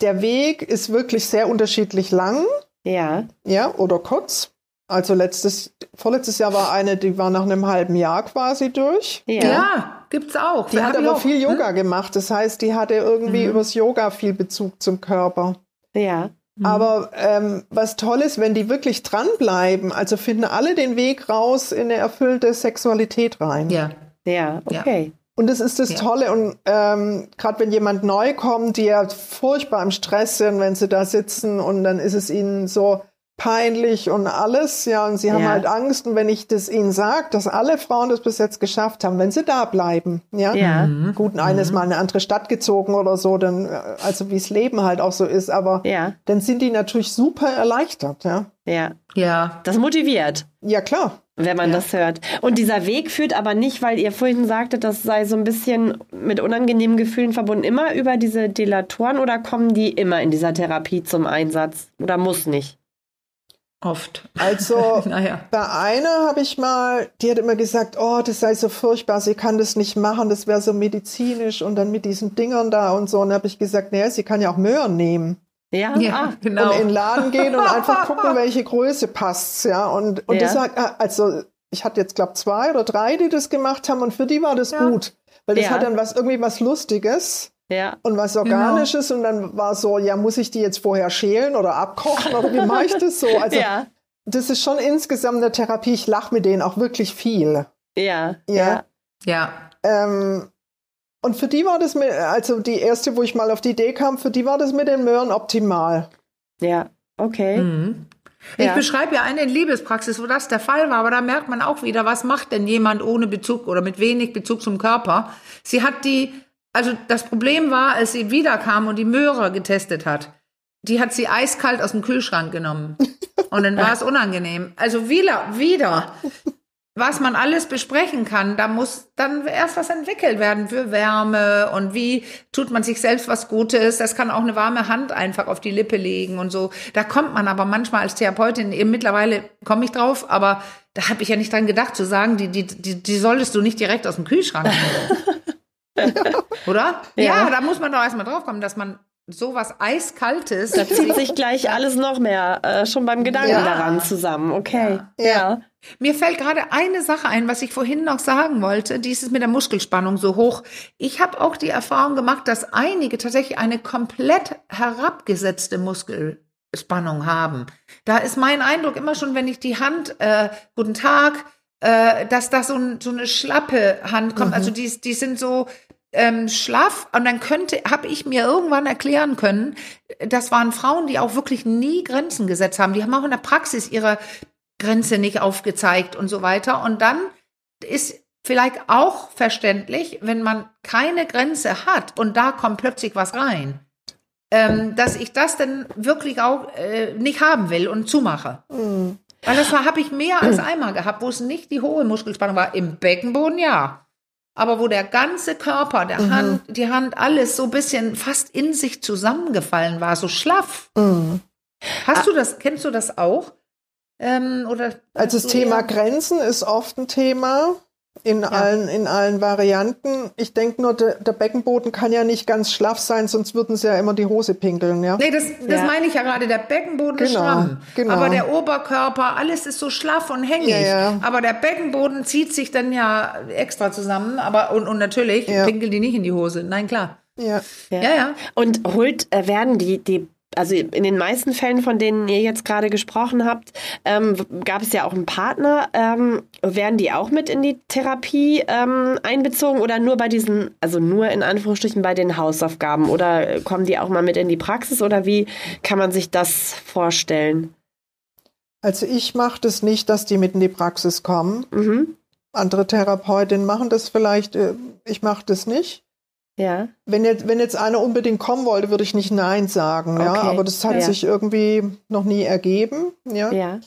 der Weg ist wirklich sehr unterschiedlich lang. Ja. Ja, oder kurz. Also letztes, vorletztes Jahr war eine, die war nach einem halben Jahr quasi durch. Ja, ja gibt's auch. Die hat aber auch. viel Yoga hm? gemacht. Das heißt, die hatte irgendwie mhm. übers Yoga viel Bezug zum Körper. Ja. Mhm. Aber ähm, was toll ist, wenn die wirklich dranbleiben, also finden alle den Weg raus in eine erfüllte Sexualität rein. Ja, ja, okay. Ja. Und das ist das ja. Tolle. Und ähm, gerade wenn jemand neu kommt, die ja furchtbar im Stress sind, wenn sie da sitzen und dann ist es ihnen so, peinlich und alles, ja, und sie haben ja. halt Angst. Und wenn ich das ihnen sage, dass alle Frauen das bis jetzt geschafft haben, wenn sie da bleiben, ja, ja. Mhm. gut, eines mhm. Mal in eine andere Stadt gezogen oder so, dann, äh, also wie es Leben halt auch so ist, aber ja. dann sind die natürlich super erleichtert, ja. Ja. Ja. Das motiviert. Ja, klar. Wenn man ja. das hört. Und dieser Weg führt aber nicht, weil ihr vorhin sagtet, das sei so ein bisschen mit unangenehmen Gefühlen verbunden, immer über diese Delatoren oder kommen die immer in dieser Therapie zum Einsatz? Oder muss nicht? Oft. Also [laughs] naja. bei einer habe ich mal, die hat immer gesagt, oh, das sei so furchtbar, sie kann das nicht machen, das wäre so medizinisch und dann mit diesen Dingern da und so. Und habe ich gesagt, naja, sie kann ja auch Möhren nehmen. Ja, ja ah, genau. Und in den Laden gehen und einfach [laughs] gucken, welche Größe passt, ja. Und, und ja. das hat, also ich hatte jetzt, glaube zwei oder drei, die das gemacht haben und für die war das ja. gut. Weil das ja. hat dann was irgendwie was Lustiges. Ja. Und was. Organisches genau. und dann war so, ja, muss ich die jetzt vorher schälen oder abkochen oder wie mache ich das so? [laughs] Also ja. das ist schon insgesamt eine Therapie. Ich lache mit denen auch wirklich viel. Ja. Ja. Ja. Ähm, und für die war das mit, also die erste, wo ich mal auf die Idee kam, für die war das mit den Möhren optimal. Ja, okay. Mhm. Ich ja. beschreibe ja eine Liebespraxis, wo das der Fall war, aber da merkt man auch wieder, was macht denn jemand ohne Bezug oder mit wenig Bezug zum Körper? Sie hat die also das Problem war, als sie wiederkam und die Möhre getestet hat, die hat sie eiskalt aus dem Kühlschrank genommen. Und dann war es unangenehm. Also wieder, wieder, was man alles besprechen kann, da muss dann erst was entwickelt werden für Wärme und wie tut man sich selbst was Gutes. Das kann auch eine warme Hand einfach auf die Lippe legen und so. Da kommt man aber manchmal als Therapeutin, eben mittlerweile komme ich drauf, aber da habe ich ja nicht dran gedacht zu sagen, die, die, die, die solltest du nicht direkt aus dem Kühlschrank nehmen. [laughs] [laughs] Oder? Ja. ja. da muss man doch erstmal drauf kommen, dass man sowas Eiskaltes. Da zieht [laughs] sich gleich alles noch mehr äh, schon beim Gedanken ja. daran zusammen. Okay. Ja. ja. Mir fällt gerade eine Sache ein, was ich vorhin noch sagen wollte. Dieses mit der Muskelspannung so hoch. Ich habe auch die Erfahrung gemacht, dass einige tatsächlich eine komplett herabgesetzte Muskelspannung haben. Da ist mein Eindruck immer schon, wenn ich die Hand, äh, guten Tag, äh, dass da so, ein, so eine schlappe Hand kommt. Mhm. Also die, die sind so ähm, schlaff und dann könnte, habe ich mir irgendwann erklären können, das waren Frauen, die auch wirklich nie Grenzen gesetzt haben. Die haben auch in der Praxis ihre Grenze nicht aufgezeigt und so weiter. Und dann ist vielleicht auch verständlich, wenn man keine Grenze hat und da kommt plötzlich was rein, ähm, dass ich das dann wirklich auch äh, nicht haben will und zumache. Mhm. Weil das habe ich mehr als einmal gehabt, wo es nicht die hohe Muskelspannung war. Im Beckenboden ja. Aber wo der ganze Körper, der mhm. Hand, die Hand, alles so ein bisschen fast in sich zusammengefallen war, so schlaff. Mhm. Hast ah. du das, kennst du das auch? Ähm, oder also das Thema Grenzen ist oft ein Thema in ja. allen in allen Varianten. Ich denke nur, der, der, Beckenboden kann ja nicht ganz schlaff sein, sonst würden sie ja immer die Hose pinkeln, ja. Nee, das, das ja. meine ich ja gerade. Der Beckenboden genau, ist stramm, genau. aber der Oberkörper, alles ist so schlaff und hängig. Ja, aber der Beckenboden zieht sich dann ja extra zusammen, aber und, und natürlich pinkeln die nicht in die Hose. Nein, klar. Ja. ja. ja, Und holt, äh, werden die, die also in den meisten Fällen, von denen ihr jetzt gerade gesprochen habt, ähm, gab es ja auch einen Partner. Ähm, werden die auch mit in die Therapie ähm, einbezogen oder nur bei diesen, also nur in Anführungsstrichen bei den Hausaufgaben oder kommen die auch mal mit in die Praxis oder wie kann man sich das vorstellen? Also ich mache das nicht, dass die mit in die Praxis kommen. Mhm. Andere Therapeutinnen machen das vielleicht, äh, ich mache das nicht. Ja. Wenn jetzt, wenn jetzt einer unbedingt kommen wollte, würde ich nicht Nein sagen, okay. ja. Aber das hat ja. sich irgendwie noch nie ergeben, ja. Ja.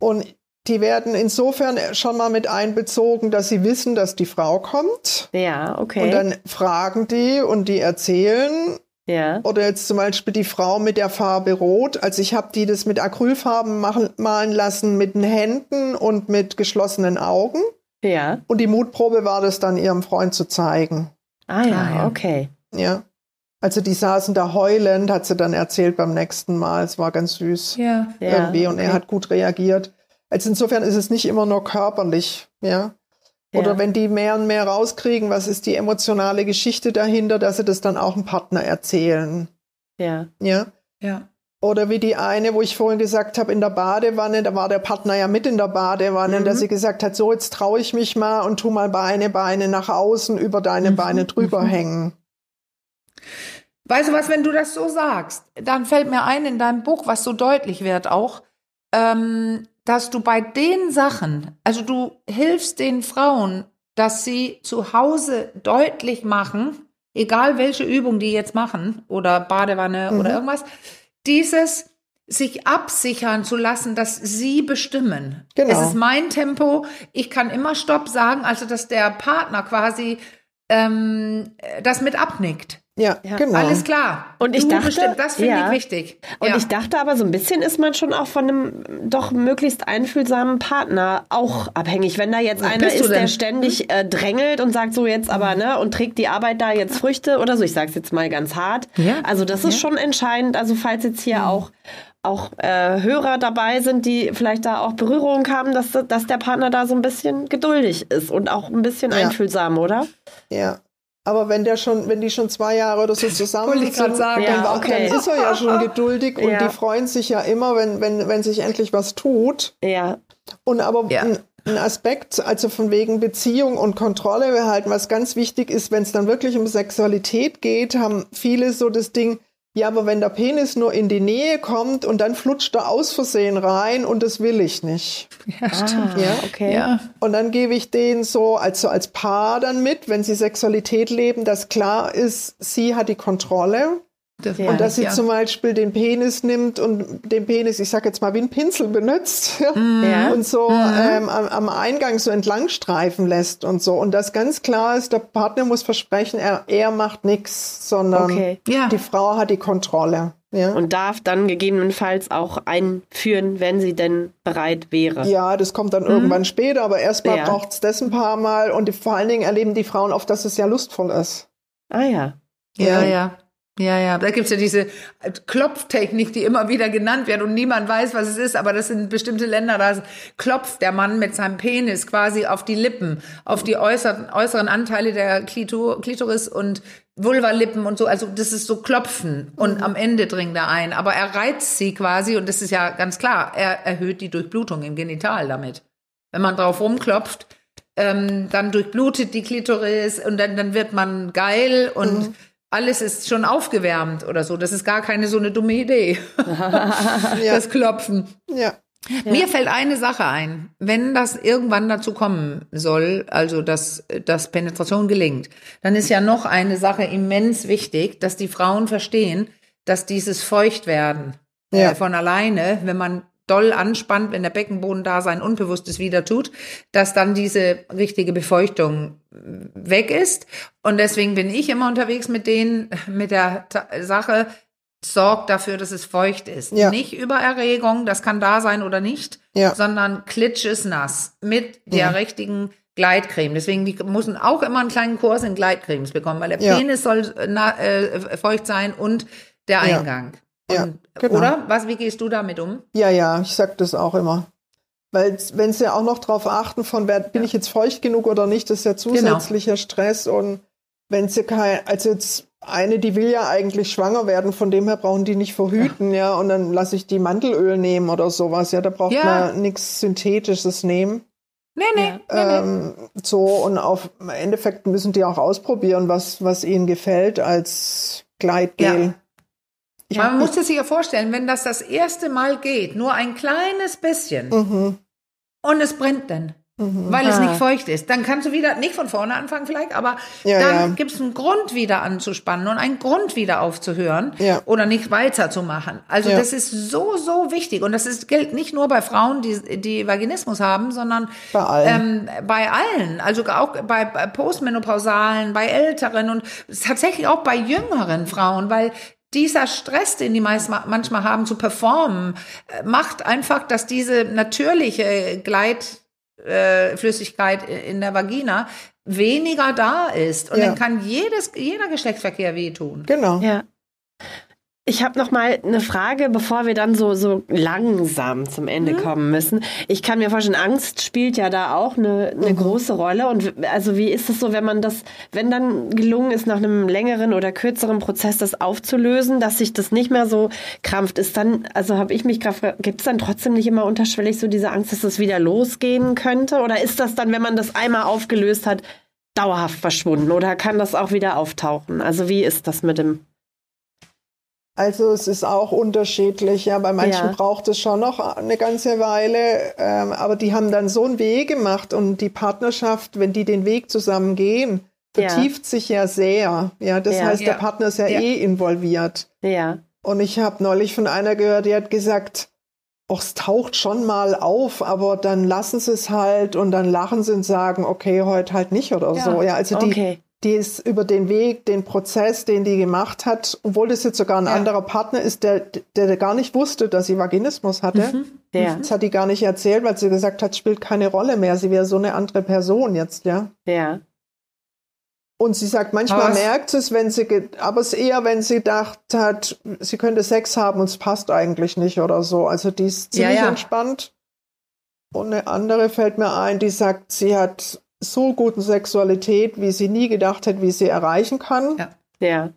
Und die werden insofern schon mal mit einbezogen, dass sie wissen, dass die Frau kommt. Ja, okay. Und dann fragen die und die erzählen. Ja. Oder jetzt zum Beispiel die Frau mit der Farbe Rot. Also ich habe die das mit Acrylfarben machen, malen lassen mit den Händen und mit geschlossenen Augen. Ja. Und die Mutprobe war das dann ihrem Freund zu zeigen. Ah ja, ah, ja. okay. Ja. Also die saßen da heulend, hat sie dann erzählt beim nächsten Mal. Es war ganz süß. Ja. Irgendwie. Und okay. er hat gut reagiert. Also insofern ist es nicht immer nur körperlich, ja. Oder ja. wenn die mehr und mehr rauskriegen, was ist die emotionale Geschichte dahinter, dass sie das dann auch einem Partner erzählen. Ja. Ja. Ja. Oder wie die eine, wo ich vorhin gesagt habe, in der Badewanne, da war der Partner ja mit in der Badewanne, mhm. dass sie gesagt hat, so jetzt traue ich mich mal und tu mal Beine, Beine nach außen über deine mhm. Beine drüber mhm. hängen. Weißt du was, wenn du das so sagst, dann fällt mir ein in deinem Buch, was so deutlich wird auch, ähm, dass du bei den Sachen, also du hilfst den Frauen, dass sie zu Hause deutlich machen, egal welche Übung die jetzt machen oder Badewanne mhm. oder irgendwas, dieses sich absichern zu lassen, dass sie bestimmen. Genau. Es ist mein Tempo. Ich kann immer Stopp sagen, also dass der Partner quasi ähm, das mit abnickt. Ja, ja, genau. Alles klar. Und ich du dachte, bestimmt, das finde ja. ich wichtig. Und ja. ich dachte aber, so ein bisschen ist man schon auch von einem doch möglichst einfühlsamen Partner auch abhängig. Wenn da jetzt Was einer ist, der ständig äh, drängelt und sagt so jetzt aber, ne, und trägt die Arbeit da jetzt Früchte oder so, ich sag's jetzt mal ganz hart. Ja. Also das ist schon entscheidend. Also falls jetzt hier mhm. auch auch äh, Hörer dabei sind, die vielleicht da auch Berührungen haben, dass, dass der Partner da so ein bisschen geduldig ist und auch ein bisschen einfühlsam, oder? Ja, aber wenn der schon, wenn die schon zwei Jahre oder so zusammen sind, sagen, dann, ja, okay. dann, ist er ja schon [laughs] geduldig und ja. die freuen sich ja immer, wenn, wenn, wenn sich endlich was tut. Ja. Und aber ja. ein, ein Aspekt, also von wegen Beziehung und Kontrolle behalten, was ganz wichtig ist, wenn es dann wirklich um Sexualität geht, haben viele so das Ding, ja, aber wenn der Penis nur in die Nähe kommt und dann flutscht er aus Versehen rein und das will ich nicht. Ja, stimmt. Ah, ja, okay. Ja. Und dann gebe ich denen so also als Paar dann mit, wenn sie Sexualität leben, dass klar ist, sie hat die Kontrolle das und dass sie ja. zum Beispiel den Penis nimmt und den Penis, ich sag jetzt mal, wie ein Pinsel benutzt [laughs] mhm. ja. und so mhm. ähm, am, am, Eingang so entlang streifen lässt und so. Und das ganz klar ist, der Partner muss versprechen, er, er macht nichts, sondern okay. die Frau hat die Kontrolle. Ja. Und darf dann gegebenenfalls auch einführen, wenn sie denn bereit wäre. Ja, das kommt dann mhm. irgendwann später, aber erstmal ja. braucht es das ein paar Mal und die, vor allen Dingen erleben die Frauen oft, dass es ja lustvoll ist. Ah ja. Ja, ja. ja. Ja, ja, da gibt's ja diese Klopftechnik, die immer wieder genannt wird und niemand weiß, was es ist, aber das sind bestimmte Länder, da klopft der Mann mit seinem Penis quasi auf die Lippen, auf die äußeren, äußeren Anteile der Klitoris und Vulvalippen und so, also das ist so Klopfen und mhm. am Ende dringt er ein, aber er reizt sie quasi und das ist ja ganz klar, er erhöht die Durchblutung im Genital damit. Wenn man drauf rumklopft, ähm, dann durchblutet die Klitoris und dann, dann wird man geil und mhm alles ist schon aufgewärmt oder so. Das ist gar keine so eine dumme Idee. [laughs] ja. Das Klopfen. Ja. Ja. Mir fällt eine Sache ein. Wenn das irgendwann dazu kommen soll, also dass, dass Penetration gelingt, dann ist ja noch eine Sache immens wichtig, dass die Frauen verstehen, dass dieses Feuchtwerden ja. äh, von alleine, wenn man doll anspannt, wenn der Beckenboden da sein Unbewusstes wieder tut, dass dann diese richtige Befeuchtung weg ist. Und deswegen bin ich immer unterwegs mit denen, mit der Sache, sorgt dafür, dass es feucht ist. Ja. Nicht über Erregung, das kann da sein oder nicht, ja. sondern klitsch ist nass mit der ja. richtigen Gleitcreme. Deswegen, die müssen auch immer einen kleinen Kurs in Gleitcremes bekommen, weil der Penis soll na, äh, feucht sein und der Eingang. Ja, genau. Oder? Was, wie gehst du damit um? Ja, ja, ich sag das auch immer. Weil wenn sie ja auch noch darauf achten, von wer bin ich jetzt feucht genug oder nicht, das ist ja genau. zusätzlicher genau. Stress. Und wenn sie kein, also jetzt eine, die will ja eigentlich schwanger werden, von dem her brauchen die nicht verhüten, ja, ja und dann lasse ich die Mantelöl nehmen oder sowas, ja, da braucht ja. man nichts Synthetisches nehmen. Nee, nee, ähm, nee, nee. So, und auf im Endeffekt müssen die auch ausprobieren, was, was ihnen gefällt als Gleitgel. Ja. Man muss sich ja vorstellen, wenn das das erste Mal geht, nur ein kleines bisschen, mhm. und es brennt dann, mhm. weil ah. es nicht feucht ist, dann kannst du wieder, nicht von vorne anfangen vielleicht, aber ja, dann ja. gibt es einen Grund wieder anzuspannen und einen Grund wieder aufzuhören ja. oder nicht weiterzumachen. Also das ist so, so wichtig und das ist, gilt nicht nur bei Frauen, die, die Vaginismus haben, sondern bei allen. Ähm, bei allen, also auch bei Postmenopausalen, bei Älteren und tatsächlich auch bei jüngeren Frauen, weil dieser Stress, den die meist, manchmal haben zu performen, äh, macht einfach, dass diese natürliche Gleitflüssigkeit äh, in der Vagina weniger da ist. Und ja. dann kann jedes, jeder Geschlechtsverkehr wehtun. Genau. Ja. Ich habe noch mal eine Frage, bevor wir dann so so langsam zum Ende mhm. kommen müssen. Ich kann mir vorstellen, Angst spielt ja da auch eine, eine mhm. große Rolle. Und also wie ist es so, wenn man das, wenn dann gelungen ist, nach einem längeren oder kürzeren Prozess das aufzulösen, dass sich das nicht mehr so krampft, ist dann, also habe ich mich gerade, gibt es dann trotzdem nicht immer unterschwellig so diese Angst, dass das wieder losgehen könnte? Oder ist das dann, wenn man das einmal aufgelöst hat, dauerhaft verschwunden? Oder kann das auch wieder auftauchen? Also wie ist das mit dem also es ist auch unterschiedlich, ja. Bei manchen ja. braucht es schon noch eine ganze Weile, ähm, aber die haben dann so einen Weg gemacht und die Partnerschaft, wenn die den Weg zusammen gehen, vertieft ja. sich ja sehr. Ja, das ja. heißt, der Partner ist ja, eh involviert. Ja. Und ich habe neulich von einer gehört, die hat gesagt, Och, es taucht schon mal auf, aber dann lassen sie es halt und dann lachen sie und sagen, okay, heute halt nicht oder so. Ja, also die, okay. Die ist über den Weg, den Prozess, den die gemacht hat, obwohl das jetzt sogar ein ja. anderer Partner ist, der, der gar nicht wusste, dass sie Vaginismus hatte. Mhm. Ja. Das hat die gar nicht erzählt, weil sie gesagt hat, spielt keine Rolle mehr. Sie wäre so eine andere Person jetzt, ja. Ja. Und sie sagt, manchmal merkt es, wenn sie, aber es eher, wenn sie gedacht hat, sie könnte Sex haben und es passt eigentlich nicht oder so. Also die ist ziemlich ja, ja. entspannt. Und eine andere fällt mir ein, die sagt, sie hat so gute Sexualität, wie sie nie gedacht hat, wie sie erreichen kann. Ja. ja.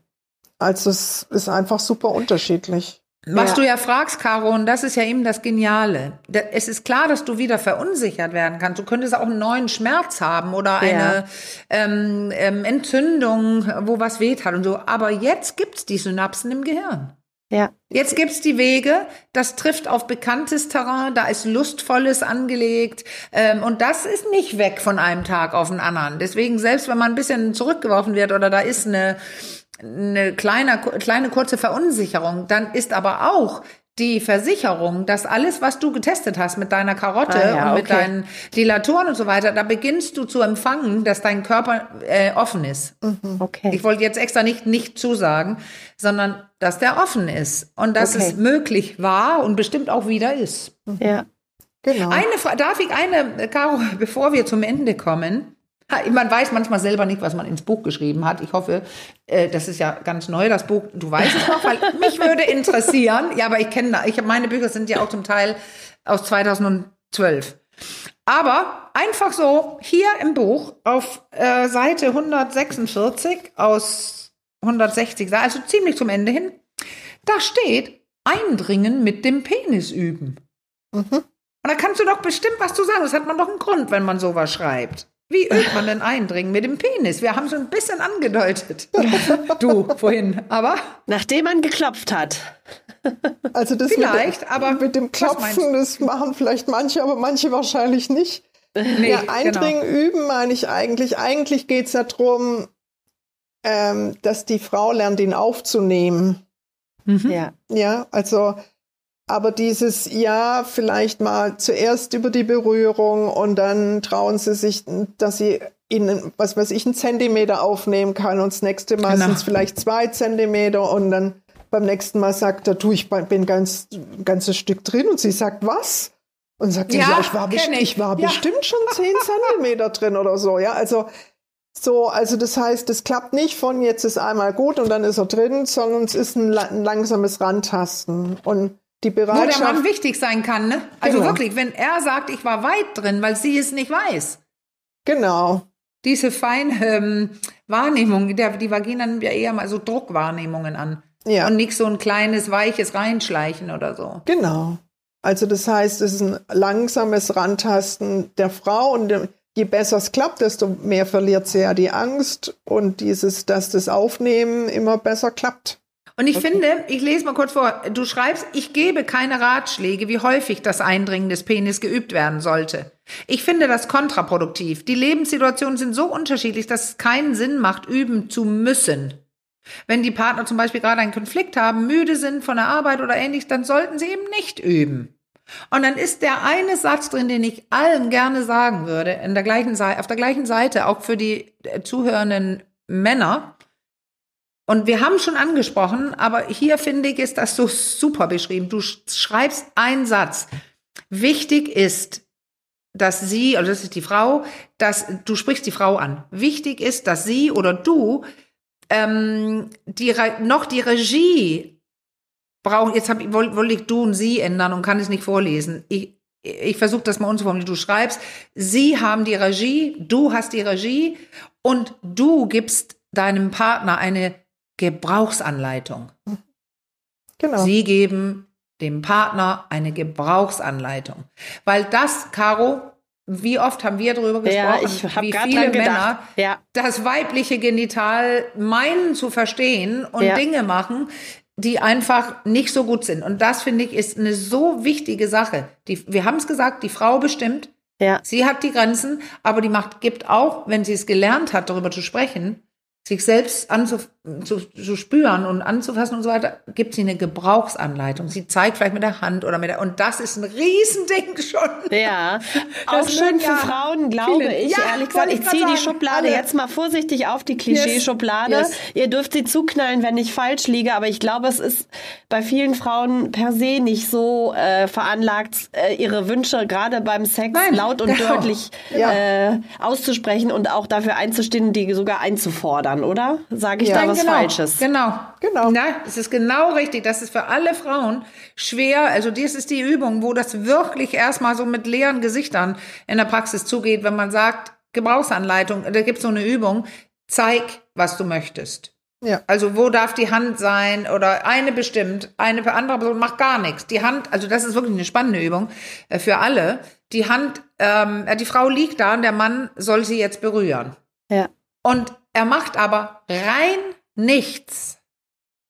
Also es ist einfach super unterschiedlich. Was ja. du ja fragst, Caro, und das ist ja eben das Geniale. Es ist klar, dass du wieder verunsichert werden kannst. Du könntest auch einen neuen Schmerz haben oder eine ja. ähm, ähm, Entzündung, wo was weht hat und so. Aber jetzt gibt's die Synapsen im Gehirn. Ja. Jetzt gibt's die Wege, das trifft auf bekanntes Terrain, da ist Lustvolles angelegt ähm, und das ist nicht weg von einem Tag auf den anderen. Deswegen, selbst wenn man ein bisschen zurückgeworfen wird oder da ist eine eine kleine, kleine kurze Verunsicherung, dann ist aber auch die Versicherung, dass alles, was du getestet hast mit deiner Karotte ah, ja, und mit okay. deinen Dilatoren und so weiter, da beginnst du zu empfangen, dass dein Körper äh, offen ist. Mhm, okay. Ich wollte jetzt extra nicht nicht zusagen, sondern dass der offen ist und dass okay. es möglich war und bestimmt auch wieder ist. Ja. Genau. Eine darf ich eine, Caro, [laughs] bevor wir zum Ende kommen, [laughs] man weiß manchmal selber nicht, was man ins Buch geschrieben hat. Ich hoffe, äh, das ist ja ganz neu, das Buch. Du weißt es noch, weil [laughs] mich würde interessieren. Ja, aber ich kenne, ich meine Bücher sind ja auch zum Teil aus 2012. Aber einfach so hier im Buch auf äh, Seite 146 aus 160, also ziemlich zum Ende hin, da steht Eindringen mit dem Penis üben. Mhm. Und da kannst du doch bestimmt was zu sagen. Das hat man doch einen Grund, wenn man sowas schreibt. Wie übt man denn Eindringen mit dem Penis? Wir haben schon ein bisschen angedeutet. [laughs] du vorhin, aber. Nachdem man geklopft hat. Also das vielleicht, mit, aber mit dem Klopfen, das machen vielleicht manche, aber manche wahrscheinlich nicht. Nee, ja, Eindringen genau. üben meine ich eigentlich. Eigentlich geht es ja darum, ähm, dass die Frau lernt, ihn aufzunehmen. Mhm. Ja. Ja, also aber dieses Ja, vielleicht mal zuerst über die Berührung und dann trauen sie sich, dass sie in, was weiß ich, einen Zentimeter aufnehmen kann und das nächste Mal genau. sind es vielleicht zwei Zentimeter und dann beim nächsten Mal sagt er, du, ich bin ganz, ein ganzes Stück drin und sie sagt, was? Und sagt, ja, ja ich war, best ich. ich. war ja. bestimmt schon zehn [laughs] Zentimeter drin oder so, ja, also so, also das heißt, es klappt nicht von jetzt ist einmal gut und dann ist er drin, sondern es ist ein, ein langsames Rantasten und die Bereitschaft. Wo der Mann wichtig sein kann, ne? Also genau. wirklich, wenn er sagt, ich war weit drin, weil sie es nicht weiß. Genau. Diese feine ähm, Wahrnehmung, der, die Vagina nimmt ja eher mal so Druckwahrnehmungen an. Ja. Und nicht so ein kleines, weiches Reinschleichen oder so. Genau. Also das heißt, es ist ein langsames Rantasten der Frau und je besser es klappt, desto mehr verliert sie ja die Angst und dieses, dass das Aufnehmen immer besser klappt. Und ich okay. finde, ich lese mal kurz vor, du schreibst, ich gebe keine Ratschläge, wie häufig das Eindringen des Penis geübt werden sollte. Ich finde das kontraproduktiv. Die Lebenssituationen sind so unterschiedlich, dass es keinen Sinn macht, üben zu müssen. Wenn die Partner zum Beispiel gerade einen Konflikt haben, müde sind von der Arbeit oder ähnliches, dann sollten sie eben nicht üben. Und dann ist der eine Satz drin, den ich allen gerne sagen würde, in der gleichen auf der gleichen Seite, auch für die äh, zuhörenden Männer. Und wir haben schon angesprochen, aber hier finde ich, ist das so super beschrieben. Du schreibst einen Satz. Wichtig ist, dass sie, also das ist die Frau, dass du sprichst die Frau an. Wichtig ist, dass sie oder du ähm, die, noch die Regie brauchen. Jetzt hab, wollte wollt ich du und sie ändern und kann es nicht vorlesen. Ich, ich versuche das mal umzuformulieren. Du schreibst, sie haben die Regie, du hast die Regie und du gibst deinem Partner eine Gebrauchsanleitung. Genau. Sie geben dem Partner eine Gebrauchsanleitung. Weil das, Caro, wie oft haben wir darüber gesprochen, ja, ich wie viele Männer ja. das weibliche Genital meinen zu verstehen und ja. Dinge machen, die einfach nicht so gut sind. Und das finde ich ist eine so wichtige Sache. Die, wir haben es gesagt, die Frau bestimmt. Ja. Sie hat die Grenzen, aber die Macht gibt auch, wenn sie es gelernt hat, darüber zu sprechen, sich selbst anzuf zu, zu spüren und anzufassen und so weiter, gibt sie eine Gebrauchsanleitung. Sie zeigt vielleicht mit der Hand oder mit der, und das ist ein Riesending [laughs] schon. Ja, auch schön für ja Frauen, glaube viele. ich, ja, ehrlich gesagt. Ich, ich ziehe die Schublade alle. jetzt mal vorsichtig auf, die Klischeeschublade. Yes. yes. Ihr dürft sie zuknallen, wenn ich falsch liege, aber ich glaube, es ist bei vielen Frauen per se nicht so äh, veranlagt, äh, ihre Wünsche gerade beim Sex Nein, laut und genau. deutlich [laughs] ja. äh, auszusprechen und auch dafür einzustehen, die sogar einzufordern, oder? Sage ich ja. da was genau, Falsches? Genau, genau. Nein, es ist genau richtig. Das ist für alle Frauen schwer. Also dies ist die Übung, wo das wirklich erstmal so mit leeren Gesichtern in der Praxis zugeht, wenn man sagt, Gebrauchsanleitung, da gibt es so eine Übung, zeig, was du möchtest. Ja. Also wo darf die Hand sein oder eine bestimmt, eine andere Person macht gar nichts. Die Hand, also das ist wirklich eine spannende Übung äh, für alle. Die Hand, ähm, die Frau liegt da und der Mann soll sie jetzt berühren. Ja. Und er macht aber rein nichts,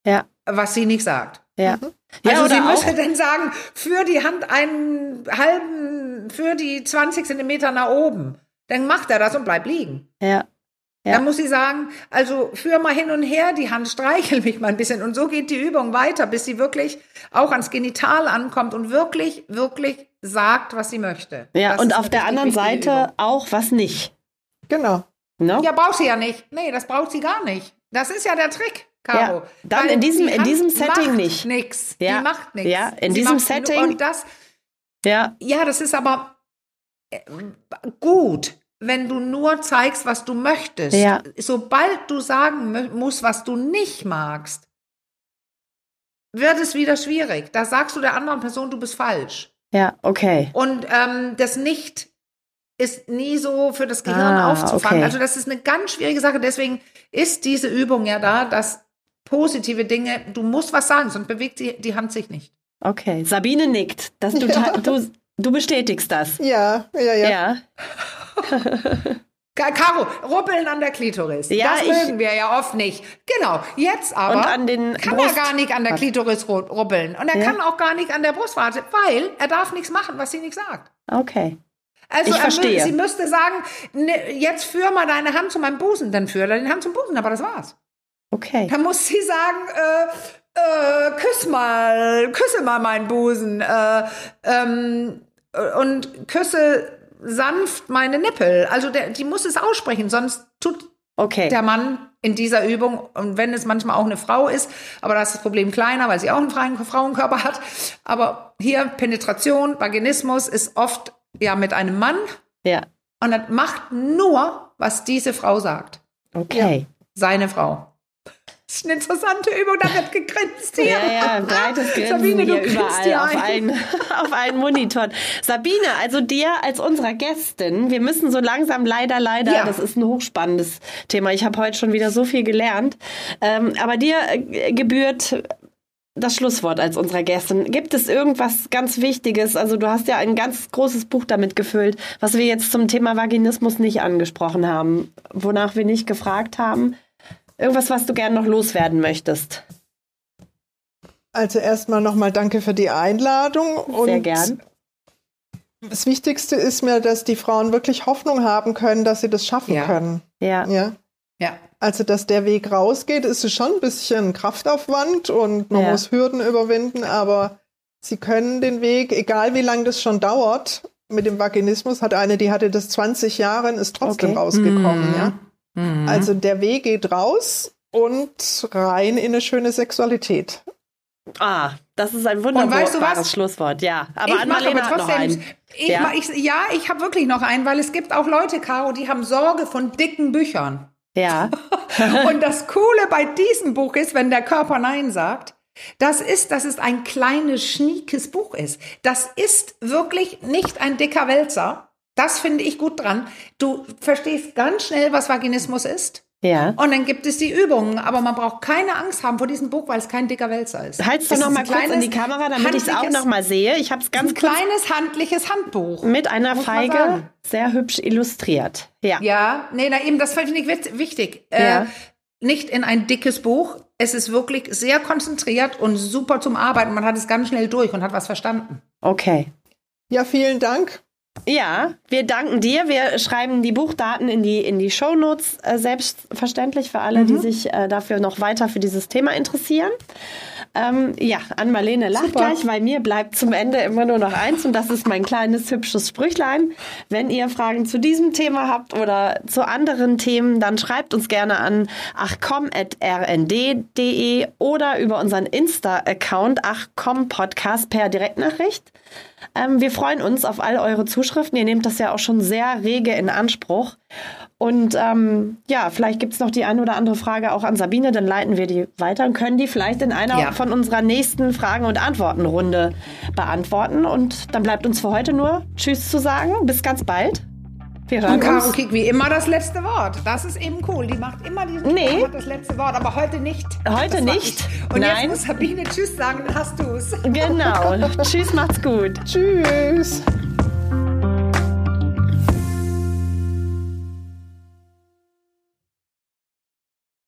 ja. was sie nicht sagt. Ja. Mhm. Also sie müsste dann sagen, für die Hand einen halben, für die 20 Zentimeter nach oben. Dann macht er das und bleibt liegen. Ja. Ja. Dann muss sie sagen, also führ mal hin und her die Hand, streichel mich mal ein bisschen. Und so geht die Übung weiter, bis sie wirklich auch ans Genital ankommt und wirklich, wirklich sagt, was sie möchte. Ja, das und auf der anderen Seite Übung. auch was nicht. Genau. No? Ja, braucht sie ja nicht. Nee, das braucht sie gar nicht. Das ist ja der Trick. Caro. Ja, dann in diesem, in diesem Setting macht nicht. Nix. Ja. Die macht nichts. Ja, in sie diesem Setting. Und das, ja. ja, das ist aber äh, gut wenn du nur zeigst, was du möchtest. Ja. Sobald du sagen musst, was du nicht magst, wird es wieder schwierig. Da sagst du der anderen Person, du bist falsch. Ja, okay. Und ähm, das nicht ist nie so für das Gehirn ah, aufzufangen. Okay. Also das ist eine ganz schwierige Sache. Deswegen ist diese Übung ja da, dass positive Dinge, du musst was sagen, sonst bewegt die, die Hand sich nicht. Okay, Sabine nickt. Dass du, ja. du, du bestätigst das. Ja, ja, ja. Ja. Caro, ruppeln an der Klitoris. Ja, das mögen wir ja oft nicht. Genau. Jetzt aber kann Brust er gar nicht an der Klitoris ruppeln. Und er ja. kann auch gar nicht an der Brustwarte, weil er darf nichts machen, was sie nicht sagt. Okay. Also ich verstehe. sie müsste sagen, ne, jetzt führ mal deine Hand zu meinem Busen, dann führ deine Hand zum Busen, aber das war's. Okay. Dann muss sie sagen, äh, äh, küss mal, küsse mal meinen Busen äh, ähm, und küsse sanft meine Nippel. Also der, die muss es aussprechen, sonst tut okay. der Mann in dieser Übung, und wenn es manchmal auch eine Frau ist, aber da ist das Problem kleiner, weil sie auch einen freien Frauenkörper hat. Aber hier Penetration, Vaginismus ist oft ja mit einem Mann. Ja. Und das macht nur, was diese Frau sagt. Okay. Ja, seine Frau. Das ist eine interessante Übung, da wird gegrinst hier. Ja, ja, breites [laughs] Grinsen Sabine, hier überall hier auf, einen, [laughs] auf einen Monitor. Sabine, also dir als unserer Gästin, wir müssen so langsam leider, leider, ja. das ist ein hochspannendes Thema. Ich habe heute schon wieder so viel gelernt. Ähm, aber dir äh, gebührt das Schlusswort als unserer Gästin. Gibt es irgendwas ganz Wichtiges? Also du hast ja ein ganz großes Buch damit gefüllt, was wir jetzt zum Thema Vaginismus nicht angesprochen haben, wonach wir nicht gefragt haben. Irgendwas, was du gerne noch loswerden möchtest? Also erstmal nochmal danke für die Einladung. Sehr gern. Das Wichtigste ist mir, dass die Frauen wirklich Hoffnung haben können, dass sie das schaffen ja. können. Ja. ja. Ja. Also, dass der Weg rausgeht, ist es schon ein bisschen Kraftaufwand und man ja. muss Hürden überwinden, aber sie können den Weg, egal wie lange das schon dauert, mit dem Vaginismus hat eine, die hatte das 20 Jahre und ist trotzdem okay. rausgekommen, mhm. ja. Mhm. Also der Weg geht raus und rein in eine schöne Sexualität. Ah, das ist ein wunderbares weißt du Schlusswort, ja. Aber ich an Marlene aber trotzdem, Ich, ja, ich, ja, ich habe wirklich noch einen, weil es gibt auch Leute, Caro, die haben Sorge von dicken Büchern. Ja. [laughs] und das Coole bei diesem Buch ist, wenn der Körper Nein sagt, das ist, dass es ein kleines, schniekes Buch ist. Das ist wirklich nicht ein dicker Wälzer, das finde ich gut dran. Du verstehst ganz schnell, was Vaginismus ist. Ja. Und dann gibt es die Übungen. Aber man braucht keine Angst haben vor diesem Buch, weil es kein dicker Wälzer ist. Halt's doch noch mal kurz in die Kamera, damit ich es auch noch mal sehe. Ich habe es ganz ein kleines handliches Handbuch mit einer Feige, sehr hübsch illustriert. Ja. Ja, nee, na eben, das finde ich wichtig. Äh, ja. Äh, nicht in ein dickes Buch. Es ist wirklich sehr konzentriert und super zum Arbeiten. Man hat es ganz schnell durch und hat was verstanden. Okay. Ja, vielen Dank. Ja, wir danken dir. Wir schreiben die Buchdaten in die, in die Shownotes, äh, selbstverständlich für alle, mhm. die sich äh, dafür noch weiter für dieses Thema interessieren. Ähm, ja, an Marlene lacht Super. gleich, weil mir bleibt zum Ende immer nur noch eins und das ist mein kleines hübsches Sprüchlein. Wenn ihr Fragen zu diesem Thema habt oder zu anderen Themen, dann schreibt uns gerne an achcom.rnd.de oder über unseren Insta-Account achcompodcast per Direktnachricht. Ähm, wir freuen uns auf all eure Zuschriften. Ihr nehmt das ja auch schon sehr rege in Anspruch. Und ähm, ja, vielleicht gibt es noch die eine oder andere Frage auch an Sabine, dann leiten wir die weiter und können die vielleicht in einer ja. von unserer nächsten Fragen- und Antwortenrunde beantworten. Und dann bleibt uns für heute nur Tschüss zu sagen. Bis ganz bald. Wir hören und Caro kriegt wie immer das letzte Wort. Das ist eben cool. Die macht immer die, nee. das letzte Wort, aber heute nicht. Heute nicht. Und Nein. jetzt muss Sabine Tschüss sagen, dann hast du es. Genau. [laughs] tschüss, macht's gut. Tschüss.